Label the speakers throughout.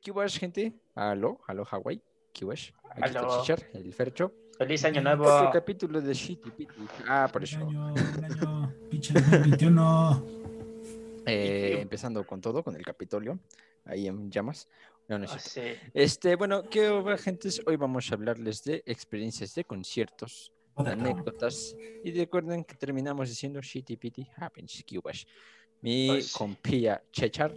Speaker 1: Kiwash, gente. Aló, aló, Hawaii. Kiwash. Aquí está
Speaker 2: Aló.
Speaker 1: Chichar, el Fercho.
Speaker 2: Feliz año
Speaker 1: Otro
Speaker 2: nuevo.
Speaker 1: capítulo de Shitty Pitty. Ah, por
Speaker 3: Un
Speaker 1: eso.
Speaker 3: año, un año, pinche 2021.
Speaker 1: Eh, empezando con todo, con el Capitolio. Ahí en llamas. No, no es cierto.
Speaker 2: sí.
Speaker 1: Este, bueno, ¿qué obra, gentes? Hoy vamos a hablarles de experiencias de conciertos, anécdotas. Y recuerden que terminamos diciendo Shitty Pitty Happens, Kiwash. Mi
Speaker 2: Pues sí.
Speaker 1: compilla Chechar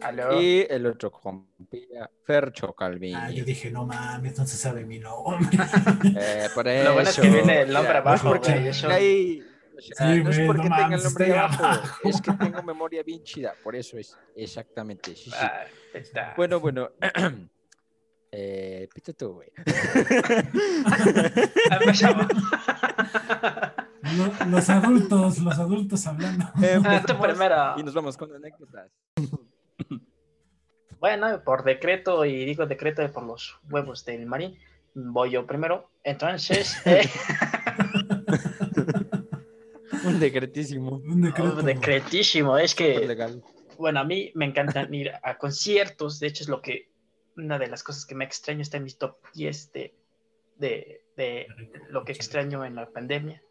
Speaker 2: Aló.
Speaker 1: y el otro compilla Fercho Calvin.
Speaker 3: Ah, yo dije, no mames, no se sabe mi nombre.
Speaker 1: Eh, por
Speaker 2: Lo bueno es que
Speaker 1: eso,
Speaker 2: viene el nombre
Speaker 1: mira, no es
Speaker 2: abajo,
Speaker 1: porque
Speaker 2: eso-
Speaker 1: ahí- o sea,
Speaker 3: Sí,
Speaker 1: no es porque
Speaker 3: no
Speaker 1: tenga el
Speaker 3: mames,
Speaker 1: nombre
Speaker 3: estoy
Speaker 1: abajo,
Speaker 3: abajo.
Speaker 1: es que tengo memoria bien chida, por eso es exactamente. Sí, sí.
Speaker 2: Ah, está.
Speaker 1: Bueno, bueno. eh, pita tú, güey.
Speaker 2: Ah,
Speaker 3: los adultos, los adultos hablando.
Speaker 2: Ah, tú
Speaker 1: Empezamos
Speaker 2: primero.
Speaker 1: Y nos vamos con anécdotas.
Speaker 2: Bueno, por decreto, y digo decreto por los huevos del marín, voy yo primero. Entonces, eh,
Speaker 1: Un decretísimo.
Speaker 3: Un decreto.
Speaker 2: oh, decretísimo. Es que,
Speaker 1: legal.
Speaker 2: bueno, a mí me encantan ir a conciertos. De hecho, es lo que, una de las cosas que me extraño está en mis top 10 de, de, de lo que extraño en la pandemia.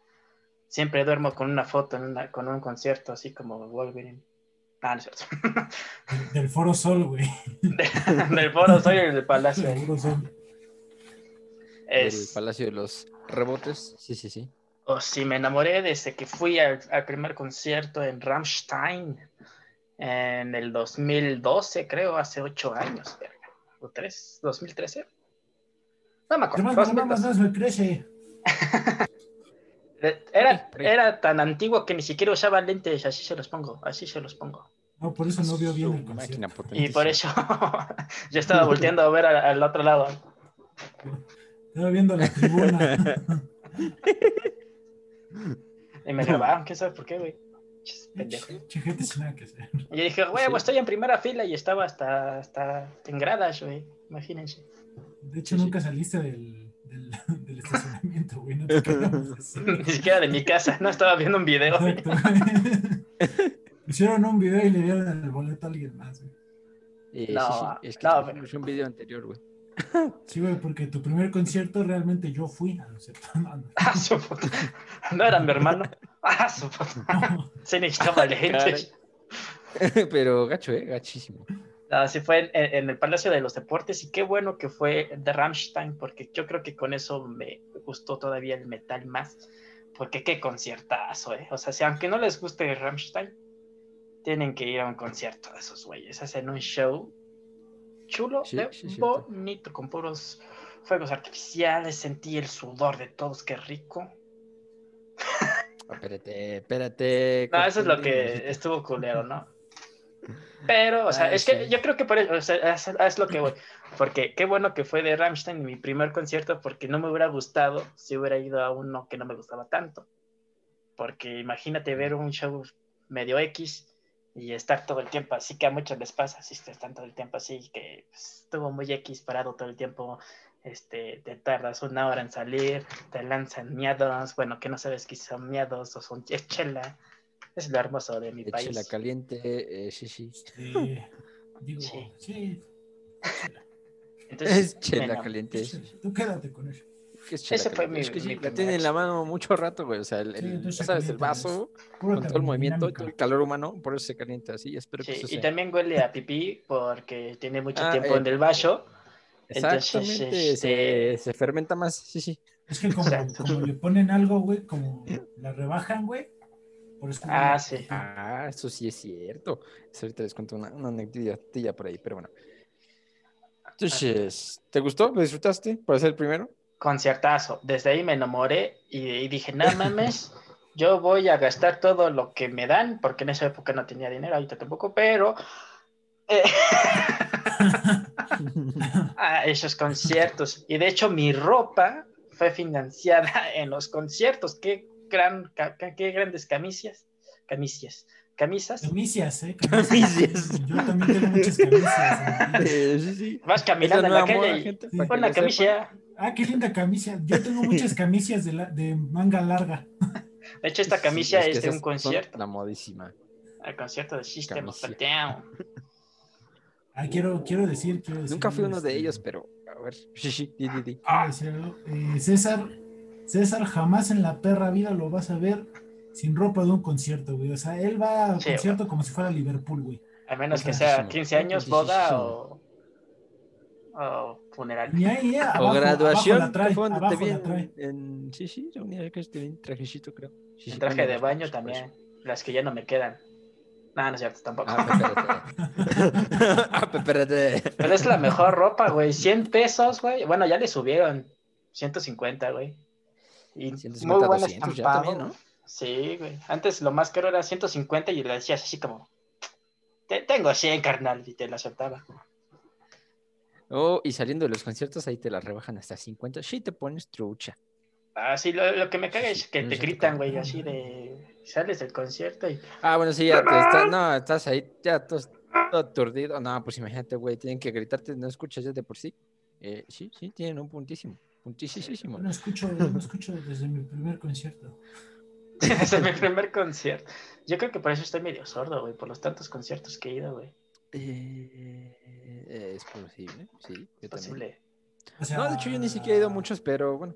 Speaker 2: Siempre duermo con una foto en una, con un concierto, así como Wolverine. Ah, no es cierto.
Speaker 3: Del, del Foro Sol, güey.
Speaker 2: del foro soy el palacio.
Speaker 3: Del Foro Sol.
Speaker 1: El
Speaker 2: Es,
Speaker 1: Palacio de los Rebotes. Sí, sí, sí.
Speaker 2: o sí, me enamoré desde que fui al, al primer concierto en Rammstein en el 2012, creo, hace ocho años, verga. O tres, 2013. No me acuerdo.
Speaker 3: Además, no mames,
Speaker 2: 2012.
Speaker 3: más me crece.
Speaker 2: Era, era tan antiguo que ni siquiera usaba lentes, así se los pongo, así se los pongo.
Speaker 3: No, por eso no vio bien el
Speaker 1: máquina
Speaker 2: Y por eso yo estaba volteando a ver al, al otro lado.
Speaker 3: Estaba viendo la tribuna.
Speaker 2: Y me grabaron, quién sabe por qué, güey. Pendejo.
Speaker 3: Gente que hacer.
Speaker 2: Y yo dije, huevo,
Speaker 1: Sí.
Speaker 2: estoy en primera fila y estaba hasta, hasta en gradas, güey. Imagínense.
Speaker 3: De hecho,
Speaker 1: Sí, sí.
Speaker 3: nunca saliste del, del, del estacionamiento, güey. No te.
Speaker 2: Ni siquiera de mi casa, no estaba viendo un video. güey.
Speaker 3: Exacto, güey. Hicieron un video y le dieron el boleto a alguien más, güey.
Speaker 1: Eh,
Speaker 2: No,
Speaker 1: sí, sí, Es que
Speaker 2: no,
Speaker 1: un video anterior, güey.
Speaker 3: Sí, güey, porque tu primer concierto realmente yo fui. Ah, no, es cierto. No, no.
Speaker 2: Ah, su puta. No era mi hermano. Ah, su puta.
Speaker 3: No.
Speaker 2: Se necesitaba lentes.
Speaker 1: Pero gacho, ¿eh? Gachísimo.
Speaker 2: Así fue en, en el Palacio de los Deportes y qué bueno que fue de Rammstein porque yo creo que con eso me gustó todavía el metal más porque qué conciertazo, ¿eh? O sea, si aunque no les guste Rammstein, tienen que ir a un concierto de esos güeyes. Hacen un show chulo,
Speaker 1: Sí,
Speaker 2: de
Speaker 1: sí,
Speaker 2: bonito, con puros fuegos artificiales. Sentí el sudor de todos, qué rico.
Speaker 1: Espérate, espérate.
Speaker 2: No, eso es lo que estuvo culero, ¿no? Pero, o sea,
Speaker 1: Ah,
Speaker 2: es que yo creo que por eso, o sea, es, es lo que voy. Porque qué bueno que fue de Rammstein mi primer concierto, porque no me hubiera gustado si hubiera ido a uno que no me gustaba tanto. Porque imagínate ver un show medio X y estar todo el tiempo así, que a muchos les pasa, si están todo el tiempo así, que pues, estuvo muy X parado todo el tiempo, este, te tardas una hora en salir, te lanzan miados, bueno, que no sabes que son miados o son chela. Es lo hermoso de mi país.
Speaker 1: la caliente, eh, sí, sí.
Speaker 3: Sí, digo,
Speaker 2: Sí.
Speaker 3: sí.
Speaker 2: Entonces,
Speaker 1: Es chela
Speaker 2: bueno,
Speaker 1: caliente.
Speaker 3: Tú quédate con eso.
Speaker 1: ¿Qué es chela
Speaker 2: Ese fue mi-
Speaker 1: Es que sí,
Speaker 2: mi
Speaker 1: la tiene en la mano mucho rato, güey. O sea, el,
Speaker 3: Sí,
Speaker 1: el-
Speaker 3: entonces
Speaker 1: ya sabes, el vaso con todo el movimiento, todo el calor humano, por eso se calienta así. Espero que
Speaker 2: Sí,
Speaker 1: eso
Speaker 2: y
Speaker 1: sea.
Speaker 2: también huele a pipí porque tiene mucho
Speaker 1: Ah,
Speaker 2: tiempo
Speaker 1: eh,
Speaker 2: en el vaso. Entonces,
Speaker 1: Exactamente, se,
Speaker 2: este-
Speaker 1: se fermenta más, sí, sí.
Speaker 3: Es que como, como le ponen algo, güey, como la rebajan, güey. Por eso
Speaker 2: Ah, sí.
Speaker 1: Ah, eso sí es cierto. Eso ahorita les cuento una, una anécdotilla por ahí, pero bueno. Entonces, ¿te gustó? ¿Lo disfrutaste por ser el primero?
Speaker 2: Conciertazo. Desde ahí me enamoré y, dije, no mames, yo voy a gastar todo lo que me dan, porque en esa época no tenía dinero, ahorita tampoco, pero eh, a esos conciertos. Y de hecho mi ropa fue financiada en los conciertos. Qué, gran, qué grandes camisas. Camisas. Camisas.
Speaker 3: Camicias, ¿eh?
Speaker 1: Camicias.
Speaker 3: Yo también tengo muchas camicias. güey.
Speaker 1: Eh, sí, sí.
Speaker 2: Vas caminando en la calle y
Speaker 1: gente,
Speaker 3: Sí.
Speaker 2: pon la camisa.
Speaker 3: Ah, qué linda camisa. Yo tengo muchas camicias de, la, de manga larga.
Speaker 2: De hecho, esta
Speaker 1: Sí,
Speaker 2: camisa
Speaker 1: que
Speaker 2: es de un concierto.
Speaker 1: La modísima.
Speaker 2: El concierto de System of.
Speaker 3: Ah, quiero, quiero decir, quiero decir.
Speaker 1: Nunca fui uno de
Speaker 3: este,
Speaker 1: ellos, pero a ver. Sí, sí, di.
Speaker 3: Eh, César, César jamás en la perra vida lo vas a ver sin ropa de un concierto, güey. O sea, él va al
Speaker 2: Sí,
Speaker 3: concierto como si fuera Liverpool, güey.
Speaker 2: A menos que
Speaker 1: Puntísimo.
Speaker 2: sea 15 años, boda o, o funeral.
Speaker 3: Ni ahí, eh,
Speaker 1: O graduación,
Speaker 3: abajo la trae,
Speaker 1: que
Speaker 3: abajo la trae.
Speaker 1: en, en- Sí, sí, reunía que este bien trajecito, creo. Sí, sí,
Speaker 2: En traje de
Speaker 1: los
Speaker 2: baño también. Las que ya no me quedan. No, no es cierto, tampoco.
Speaker 1: Ah, espérate.
Speaker 2: Pero es la mejor ropa, güey. 100 pesos, güey. Bueno, ya le subieron 150, güey. Y
Speaker 1: 150,
Speaker 2: muy buen
Speaker 1: 200 ya
Speaker 2: estampado.
Speaker 1: también, ¿no?
Speaker 2: Sí, güey. Antes lo más caro era 150 y le decías así como, "Te- tengo 100, carnal, y te la soltaba.
Speaker 1: Oh, y saliendo de los conciertos, ahí te la rebajan hasta 50. Sí, te pones trucha.
Speaker 2: Ah, sí, lo, lo que me caga es que
Speaker 1: No
Speaker 2: te gritan, güey, así de, sales del concierto y,
Speaker 1: Ah, bueno, sí, ya te estás, no, estás ahí, ya todo, todo aturdido. No, pues imagínate, güey, tienen que gritarte, no escuchas ya de por sí. Eh, sí, sí, tienen un puntísimo, puntísimo.
Speaker 3: No escucho, no escucho desde mi primer concierto.
Speaker 2: Es mi primer concierto. Yo creo que por eso estoy medio sordo, güey, por los tantos conciertos que he ido, güey.
Speaker 1: Eh, es posible, sí. yo también.
Speaker 2: Posible.
Speaker 3: O sea,
Speaker 1: No, de hecho yo ni siquiera he ido a muchos, pero bueno.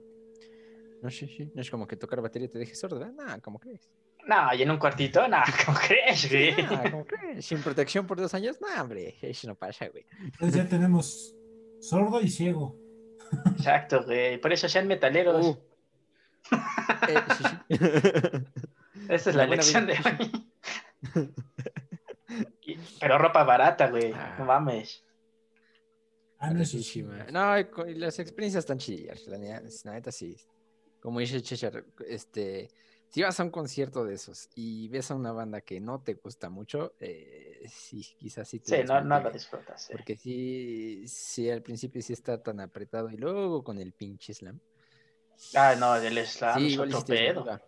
Speaker 1: No, sí, sí. No es como que tocar batería te deje sordo, ¿verdad? Nah, ¿cómo crees?
Speaker 2: No, y en un cuartito, no, ¿cómo crees, güey?
Speaker 1: Nah, ¿cómo crees? Sin protección por dos años, nah, hombre, eso no pasa, güey.
Speaker 3: Entonces ya tenemos sordo y ciego.
Speaker 2: Exacto, güey. Por eso sean metaleros.
Speaker 1: Uh. Eh, sí, sí.
Speaker 2: Esa es
Speaker 1: la
Speaker 2: la lección de hoy. Pero ropa barata, güey.
Speaker 1: Ah.
Speaker 2: No mames.
Speaker 3: Ah, no, sí.
Speaker 1: Baratísima. No, y co- y las experiencias están chidas, la, neta- sí. Como dice Cheshire, este, si vas a un concierto de esos y ves a una banda que no te gusta mucho, eh, sí, quizás sí te
Speaker 2: Sí, no, no lo disfrutas.
Speaker 1: Porque sí, sí, al principio sí está tan apretado y luego con el pinche slam.
Speaker 2: Ah, no, el slam
Speaker 1: sí,
Speaker 2: es otro
Speaker 1: sí
Speaker 2: pedo.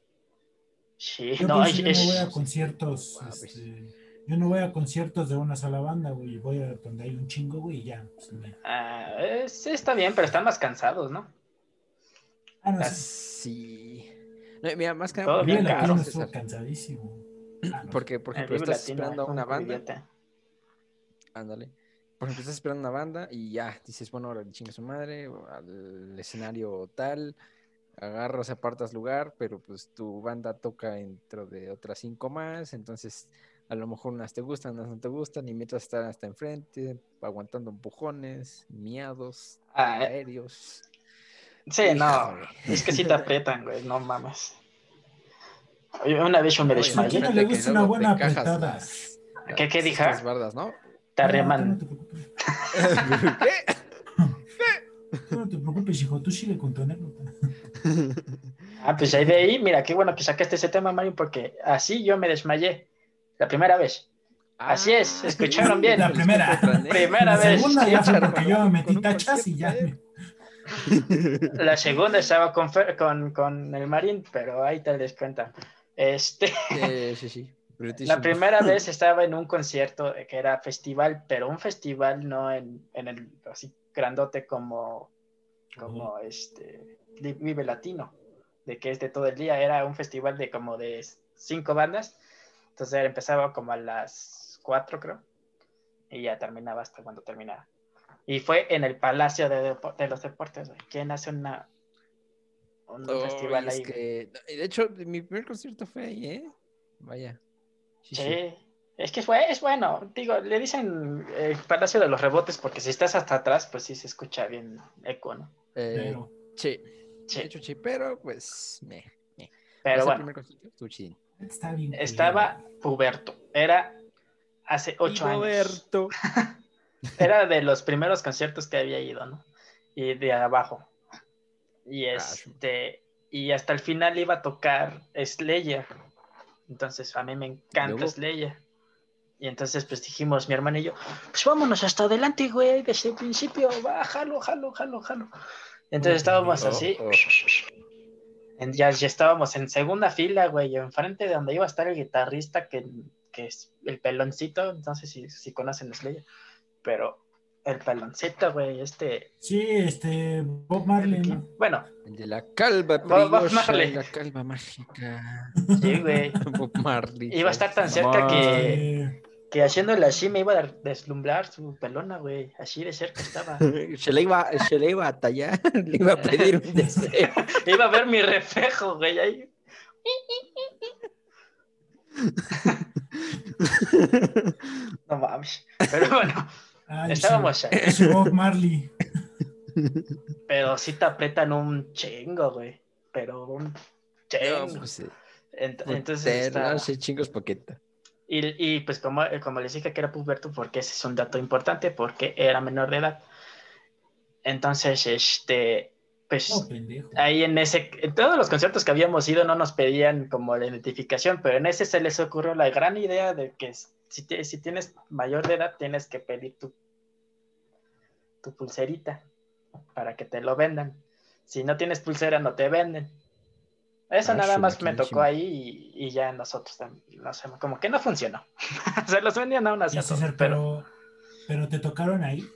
Speaker 2: Sí,
Speaker 3: Yo,
Speaker 2: no,
Speaker 3: por
Speaker 2: es,
Speaker 3: yo no voy a conciertos.
Speaker 1: Ah, pues.
Speaker 3: este, yo no voy a conciertos de una sola banda, güey. Voy a donde hay un chingo, güey, y ya. pues, me-
Speaker 2: ah, es- está bien, pero están más cansados, ¿no?
Speaker 3: Ah, no,
Speaker 2: Ah,
Speaker 3: sí.
Speaker 1: Sí. No, mira, más que nada
Speaker 2: bien caro.
Speaker 3: Estuvo cansadísimo. Ah, no.
Speaker 1: porque, por
Speaker 2: El
Speaker 1: ejemplo, estás
Speaker 2: Latino
Speaker 1: esperando a una
Speaker 2: un
Speaker 1: banda, ándale. Por ejemplo, estás esperando una banda y ya dices, bueno, ahora le chinga su madre, o al escenario tal, agarras, apartas lugar, pero pues tu banda toca dentro de otras cinco más, entonces a lo mejor unas te gustan, unas no te gustan, y mientras están hasta enfrente, aguantando empujones, miados,
Speaker 2: Ah, eh,
Speaker 1: aéreos.
Speaker 2: sí, no. Es que sí te aprietan, güey, no mames. Una vez yo me desmayé.
Speaker 3: ¿a quién no
Speaker 1: imagínate
Speaker 3: le gusta una buena apretada?
Speaker 1: las-
Speaker 2: ¿Qué- qué
Speaker 1: las- bardas, ¿no?
Speaker 2: Te arreman.
Speaker 1: ¿Qué?
Speaker 3: Tú no te preocupes, hijo. Tú sigue con tu anécdota.
Speaker 2: Ah, pues ahí de ahí, mira, qué bueno que sacaste ese tema, Mario, porque así yo me desmayé. La primera vez. Así es, escucharon bien.
Speaker 3: La primera.
Speaker 2: Primera
Speaker 3: la
Speaker 2: vez.
Speaker 3: segunda ya fue
Speaker 1: Échalo
Speaker 3: porque yo me metí tachas y ya. me-
Speaker 2: La segunda estaba con, Fer- con, con el Marín, pero ahí te des cuenta. Este,
Speaker 1: sí, sí.
Speaker 2: la primera vez estaba en un concierto que era festival, pero un festival no en, en el así grandote como, como este Vive Latino, de que es de todo el día, era un festival de como de cinco bandas, entonces empezaba como a las cuatro creo, y ya terminaba hasta cuando terminaba. Y fue en el Palacio de, de los Deportes. ¿Quién hace una, un festival
Speaker 1: es
Speaker 2: ahí?
Speaker 1: que- de hecho, mi primer concierto fue ahí, ¿eh? Vaya. Sí, sí.
Speaker 2: Es que fue, es bueno. Digo, le dicen el Palacio de los Rebotes porque si estás hasta atrás, pues sí se escucha bien eco, ¿no?
Speaker 1: Eh,
Speaker 3: Pero,
Speaker 1: sí.
Speaker 2: Sí.
Speaker 1: De hecho, sí, pero pues. Me.
Speaker 2: Pero bueno,
Speaker 3: está bien.
Speaker 2: estaba Puberto. Era hace ocho
Speaker 1: Y
Speaker 2: años. Era de los primeros conciertos que había ido, ¿no? Y de abajo. Y
Speaker 1: Ah,
Speaker 2: este, y hasta el final iba a tocar Slayer. Entonces a mí me encanta
Speaker 1: Luego.
Speaker 2: Slayer. Y entonces pues dijimos, mi hermano y yo, pues vámonos hasta adelante, güey, desde el principio, va, jalo, jalo, jalo, jalo. Entonces estábamos
Speaker 1: Oh,
Speaker 2: así,
Speaker 1: oh.
Speaker 2: en- ya, ya estábamos en segunda fila, güey, enfrente de donde iba a estar el guitarrista, que, que es el peloncito, entonces si, si conocen Slayer, pero el paloncito, güey, este.
Speaker 3: Sí, este, Bob Marley, ¿no?
Speaker 2: Bueno,
Speaker 1: El de la calva
Speaker 2: Bob- Bob Marley.
Speaker 1: la calva mágica.
Speaker 2: sí, güey.
Speaker 1: Bob Marley.
Speaker 2: Iba a estar tan cerca que- Que haciéndole así me iba a deslumbrar su pelona, güey. Así de cerca estaba.
Speaker 1: Se le iba, se le iba a tallar, le iba a pedir un deseo.
Speaker 2: Iba a ver mi reflejo, güey. Ahí. No mames. Pero bueno,
Speaker 3: ay,
Speaker 2: estábamos ahí.
Speaker 3: ese- ese Bob Marley.
Speaker 2: Pero sí te apretan un chingo, güey. Pero un
Speaker 1: No,
Speaker 2: chingo.
Speaker 1: pues, eh,
Speaker 2: Ent- entonces
Speaker 1: sé, chingos poqueta.
Speaker 2: Y, y, pues como, como les dije que era puberto, porque ese es un dato importante, porque era menor de edad. Entonces, este, pues
Speaker 3: Oh,
Speaker 2: ahí en ese, en todos los conciertos que habíamos ido no nos pedían como la identificación, pero en ese se les ocurrió la gran idea de que si, si tienes mayor de edad tienes que pedir tu, tu pulserita para que te lo vendan. Si no tienes pulsera no te venden. Eso
Speaker 1: Ah,
Speaker 2: nada más me tocó ahí y, y ya nosotros también, no sé, como que no funcionó. se los vendían a todos,
Speaker 3: César,
Speaker 2: pero
Speaker 3: pero, pero te tocaron ahí.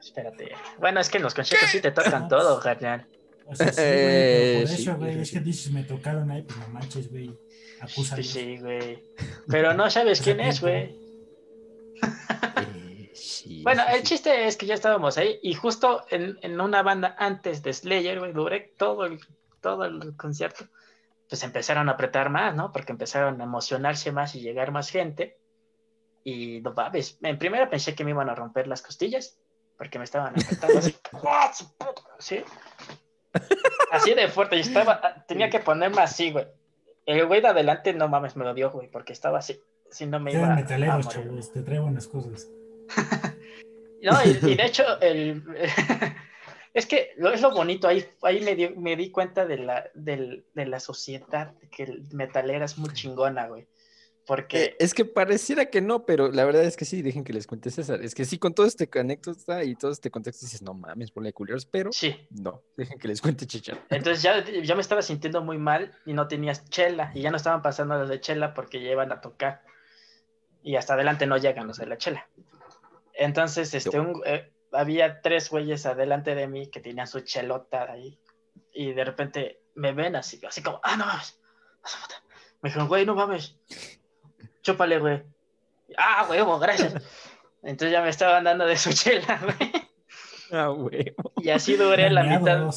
Speaker 2: espérate. Bueno, es que en los conciertos sí te tocan todo, carnal.
Speaker 3: O sea, sí, güey,
Speaker 1: Eh,
Speaker 3: pero por
Speaker 1: sí,
Speaker 3: eso, güey,
Speaker 1: sí,
Speaker 3: es
Speaker 1: sí.
Speaker 3: que dices, me tocaron ahí, pues no manches, güey.
Speaker 2: Sí,
Speaker 3: Acúsalos.
Speaker 2: sí, güey. Pero no sabes quién es, güey.
Speaker 1: Eh, sí,
Speaker 2: Bueno,
Speaker 1: sí,
Speaker 2: el
Speaker 1: sí.
Speaker 2: chiste es que ya estábamos ahí y justo en, en una banda antes de Slayer, güey, duré todo el, todo el concierto, pues empezaron a apretar más, ¿no? Porque empezaron a emocionarse más y llegar más gente. Y no mames, en primera pensé que me iban a romper las costillas, porque me estaban apretando así. ¡Ah! ¿Sí? Así de fuerte, y estaba, tenía que ponerme así, güey. El güey de adelante, no mames, me lo dio, güey, porque estaba así. Si no me iba a morir.
Speaker 3: chavos, te traigo unas cosas.
Speaker 2: No, y, y de hecho, el, es que lo, es lo bonito, ahí, ahí me, dio- me di cuenta de la, del- de la sociedad, que el metalera es muy chingona, güey. Porque,
Speaker 1: Eh, es que pareciera que no, pero la verdad es que sí, dejen que les cuente César. Es que sí, con todo este anécdota y todo este contexto dices, no mames, ponle culeros, pero
Speaker 2: sí,
Speaker 1: no, dejen que les cuente Chicha.
Speaker 2: entonces ya, ya me estaba sintiendo muy mal y no tenías chela, y ya no estaban pasando los de chela porque ya iban a tocar. Y hasta adelante no llegan los de la chela. Entonces, este, un- eh, había tres güeyes adelante de mí que tenían su chelota ahí. Y de repente me ven así, así como, ah, no mames. a su puta". Me dijeron, güey, no mames. Chúpale, güey. Ah, huevo, gracias. Entonces ya me estaban dando de su chela, güey.
Speaker 1: Ah, güey.
Speaker 2: Y así duré la mitad.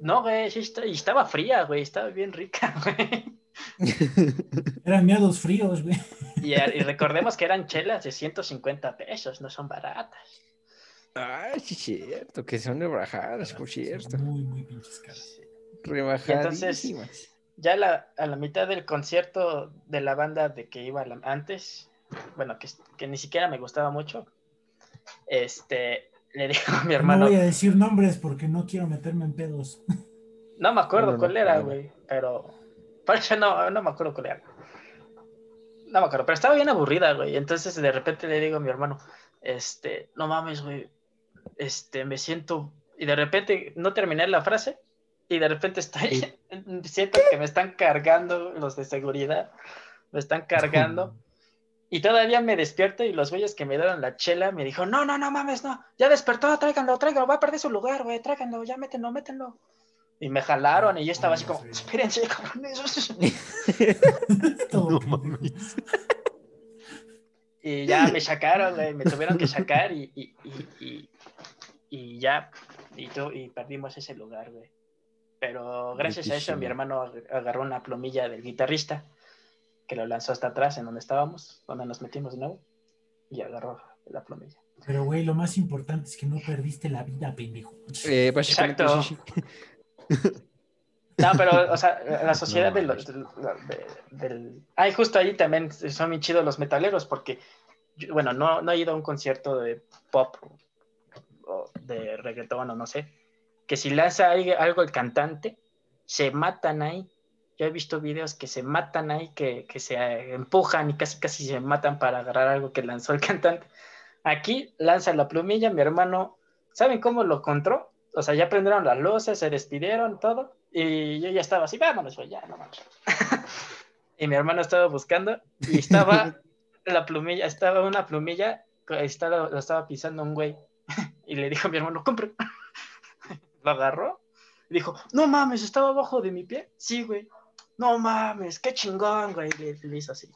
Speaker 2: No, güey, sí está- y estaba fría, güey, estaba bien rica, güey.
Speaker 3: Eran miados fríos, güey.
Speaker 2: Y, y recordemos que eran chelas de 150 pesos, no son baratas.
Speaker 1: Ay, sí, cierto, que son rebajadas, por cierto.
Speaker 3: Muy, muy pinches caras.
Speaker 1: Rebajadísimas.
Speaker 2: Ya la- a la mitad del concierto de la banda de que iba la- antes, bueno, que, que ni siquiera me gustaba mucho, este, le dijo a mi
Speaker 3: No
Speaker 2: hermano,
Speaker 3: voy a decir nombres porque no quiero meterme en pedos.
Speaker 2: no me acuerdo
Speaker 1: No, no,
Speaker 2: cuál
Speaker 1: no,
Speaker 2: era,
Speaker 1: no, no.
Speaker 2: güey, pero, por eso no, no me acuerdo cuál era. No me acuerdo, pero estaba bien aburrida, güey. Entonces de repente le digo a mi hermano, este, no mames, güey, este, me siento, y de repente no terminé la frase, y de repente estoy, siento que me están cargando los de seguridad, me están cargando, y todavía me despierto y los güeyes que me dieron la chela me dijo, no, no, no mames, no, ya despertó, tráiganlo, tráiganlo, va a perder su lugar, güey, tráiganlo, ya métenlo, métenlo. Y me jalaron y yo estaba así como, espérense, cabrones.
Speaker 1: No mames.
Speaker 2: Y ya me sacaron, güey, me tuvieron que sacar y, y, y, y- ya, y, tu- y perdimos ese lugar, güey. Pero gracias a eso mi hermano ag- agarró una plumilla del guitarrista, que lo lanzó hasta atrás en donde estábamos, donde nos metimos de nuevo, y agarró la plumilla.
Speaker 3: Pero, güey, lo más importante es que no perdiste la vida, pendejo.
Speaker 1: Eh, básicamente,
Speaker 2: Exacto.
Speaker 1: sí, sí.
Speaker 2: No, pero, o sea, la sociedad
Speaker 1: No,
Speaker 2: de los- del, de- del... Ay, justo ahí también son bien chidos los metaleros, porque, yo- bueno, no, no he ido a un concierto de pop o de reggaetón o no sé, que si lanza ahí algo el cantante, se matan ahí. Yo he visto videos que se matan ahí, que, que se empujan y casi casi se matan para agarrar algo que lanzó el cantante. Aquí lanza la plumilla, mi hermano, ¿saben cómo lo encontró? O sea, ya prendieron las luces, se despidieron, todo, y yo ya estaba así, vámonos, ya, no mames. y mi hermano estaba buscando y estaba la plumilla, estaba una plumilla estaba, lo estaba pisando un güey y le dijo a mi hermano, compre. lo agarró y dijo, no mames, estaba abajo de mi pie. Sí, güey. No mames, qué chingón, güey. Le, le hizo así.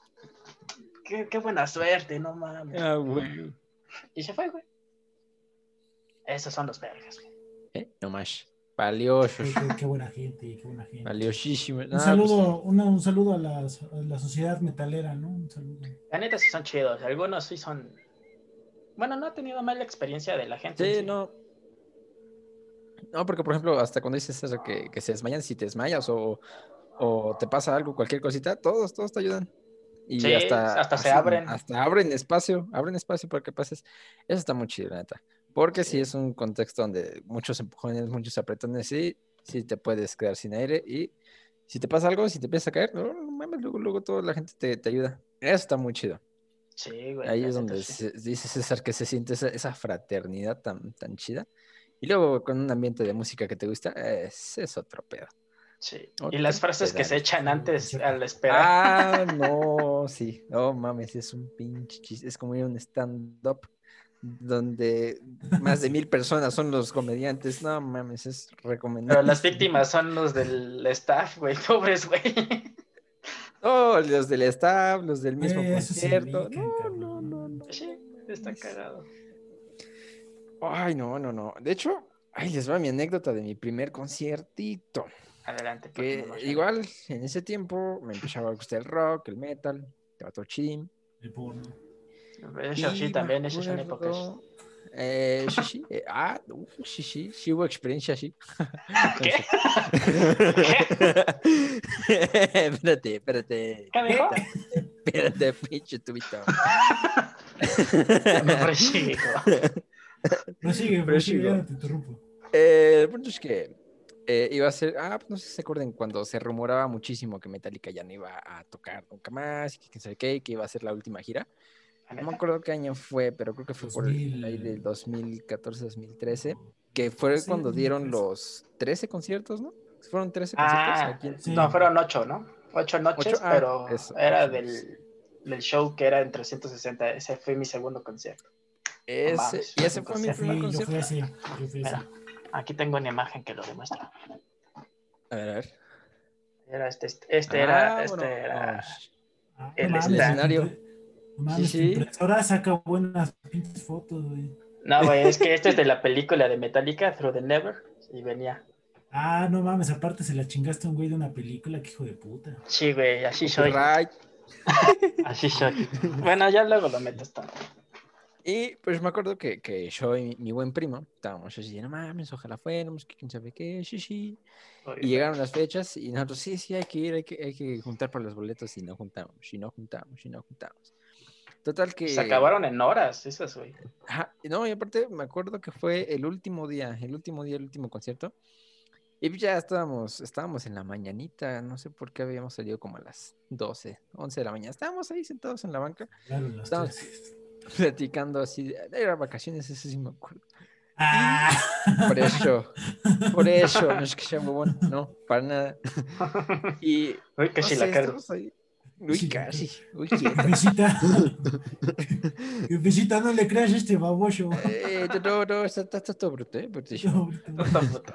Speaker 2: Qué, qué buena suerte, no mames.
Speaker 1: Ah, güey.
Speaker 2: Y se fue, güey. Esos son los vergas, güey.
Speaker 1: Eh, no más. Valioso.
Speaker 3: Qué, qué- qué buena gente, qué buena gente.
Speaker 1: Valiosísimo.
Speaker 3: Un
Speaker 1: No,
Speaker 3: saludo, una- un saludo a, las- a la sociedad metalera, ¿no? Un saludo.
Speaker 2: La neta sí son chidos. Algunos sí son. Bueno, no he tenido mala experiencia de la gente. en
Speaker 1: Sí,
Speaker 2: sí.
Speaker 1: no. No, porque por ejemplo, hasta cuando dices eso que, que se desmayan, si te desmayas o, o te pasa algo, cualquier cosita, todos, todos te ayudan. Y
Speaker 2: Sí,
Speaker 1: hasta,
Speaker 2: hasta se abren.
Speaker 1: Hasta abren espacio, abren espacio para que pases. Eso está muy chido, la neta. Porque si
Speaker 2: Sí.
Speaker 1: es un contexto donde muchos empujones, muchos apretones, sí, sí te puedes quedar sin aire y si te pasa algo, si te empiezas a caer, no, no mames, luego, luego toda la gente te, te ayuda. Eso está muy chido.
Speaker 2: Sí, güey.
Speaker 1: Ahí es donde se- dice César que se siente esa, esa fraternidad tan, tan chida. Y luego con un ambiente de música que te gusta, ese es otro pedo.
Speaker 2: Sí. Y las frases que se echan antes al esperar.
Speaker 1: Ah, no, sí. No mames, es un pinche chiste. Es como ir a un stand-up donde más de mil personas son los comediantes. No mames, es recomendable.
Speaker 2: Pero las víctimas son los del staff, güey. Pobres, güey.
Speaker 1: Oh, los del staff, los del mismo
Speaker 3: Eh,
Speaker 1: concierto. No, no, no, no.
Speaker 2: Sí, está cagado.
Speaker 1: Ay, no, no, no. De hecho, ay, les va mi anécdota de mi primer conciertito.
Speaker 2: Adelante.
Speaker 1: Que igual en ese tiempo me empezaba a gustar el rock, el metal, todo chidín.
Speaker 3: El porno.
Speaker 2: Eso
Speaker 1: Y
Speaker 2: sí, también, esas son épocas.
Speaker 1: Eh, sí, sí. eh, ah, uh, sí, sí. Sí hubo experiencia, sí.
Speaker 2: ¿Qué?
Speaker 1: espérate, espérate.
Speaker 2: ¿Qué dijo?
Speaker 1: Espérate, pinche tubito.
Speaker 2: Me prosigo.
Speaker 3: Prosigue, prosigue, no te interrumpo.
Speaker 1: Eh, el punto es que eh, iba a ser, ah, pues no sé si se acuerdan cuando se rumoraba muchísimo que Metallica ya no iba a tocar nunca más, y que qué, y que iba a ser la última gira. No me acuerdo qué año fue, pero creo que fue por el, ahí del 2014, 2013, que fue
Speaker 3: Sí,
Speaker 1: cuando dieron
Speaker 3: 2013.
Speaker 1: los 13 conciertos, ¿no? Fueron 13
Speaker 2: Ah,
Speaker 1: conciertos aquí en-
Speaker 3: Sí.
Speaker 2: no, fueron ocho, ¿no? Ocho noches,
Speaker 1: Ocho, ah,
Speaker 2: pero
Speaker 1: eso,
Speaker 2: era
Speaker 1: ocho
Speaker 2: del, del show que era en 360. Ese fue mi segundo concierto.
Speaker 1: Ese, y ese fue mi primer
Speaker 3: Sí, yo
Speaker 1: concierto.
Speaker 3: fui así. Yo.
Speaker 2: Mira, aquí tengo una imagen que lo demuestra.
Speaker 1: A ver, a ver.
Speaker 2: Era este, este era,
Speaker 1: Ah,
Speaker 2: este
Speaker 1: bueno,
Speaker 2: era.
Speaker 1: oh,
Speaker 3: Ah,
Speaker 2: el
Speaker 1: escenario.
Speaker 3: Mames,
Speaker 1: Sí, sí.
Speaker 3: impresora saca buenas pinches fotos, güey.
Speaker 2: No, güey, es que este es de la película de Metallica, Through the Never, y venía.
Speaker 3: Ah, no mames, aparte se la chingaste a un güey de una película, que hijo de puta.
Speaker 2: Sí, güey, así soy.
Speaker 1: copyright.
Speaker 2: Así soy. Bueno, ya luego lo meto esto.
Speaker 1: Y pues me acuerdo que, que yo y mi, mi buen primo estábamos así, no mames, ojalá fuéramos, que quién sabe qué, sí, sí. Y llegaron las fechas y nosotros, sí, sí, hay que ir, hay que, hay que juntar por los boletos y no juntamos, y no juntamos, y no juntamos. Total que...
Speaker 2: Se acabaron en horas, esas, güey.
Speaker 1: Ajá, no, y aparte me acuerdo que fue el último día, el último día, el último concierto. Y pues ya estábamos, estábamos en la mañanita, no sé por qué habíamos salido como a las 12, 11 de la mañana. Estábamos ahí sentados en la banca,
Speaker 3: Claro, las
Speaker 1: Estamos-
Speaker 3: tres.
Speaker 1: platicando así, de- era vacaciones, eso sí me acuerdo.
Speaker 3: Ah,
Speaker 1: Por eso, por eso, no es que sea huevón, no, para nada. Y
Speaker 2: Uy, que
Speaker 1: no sé,
Speaker 2: la
Speaker 1: ahí. Uy,
Speaker 3: Sí,
Speaker 1: casi, uy.
Speaker 3: Jefecita. Jefecita, no le creas a este baboso.
Speaker 1: Eh, no, no, está, está, está todo bruto, ¿eh? Brutísimo.
Speaker 3: No,
Speaker 2: puta.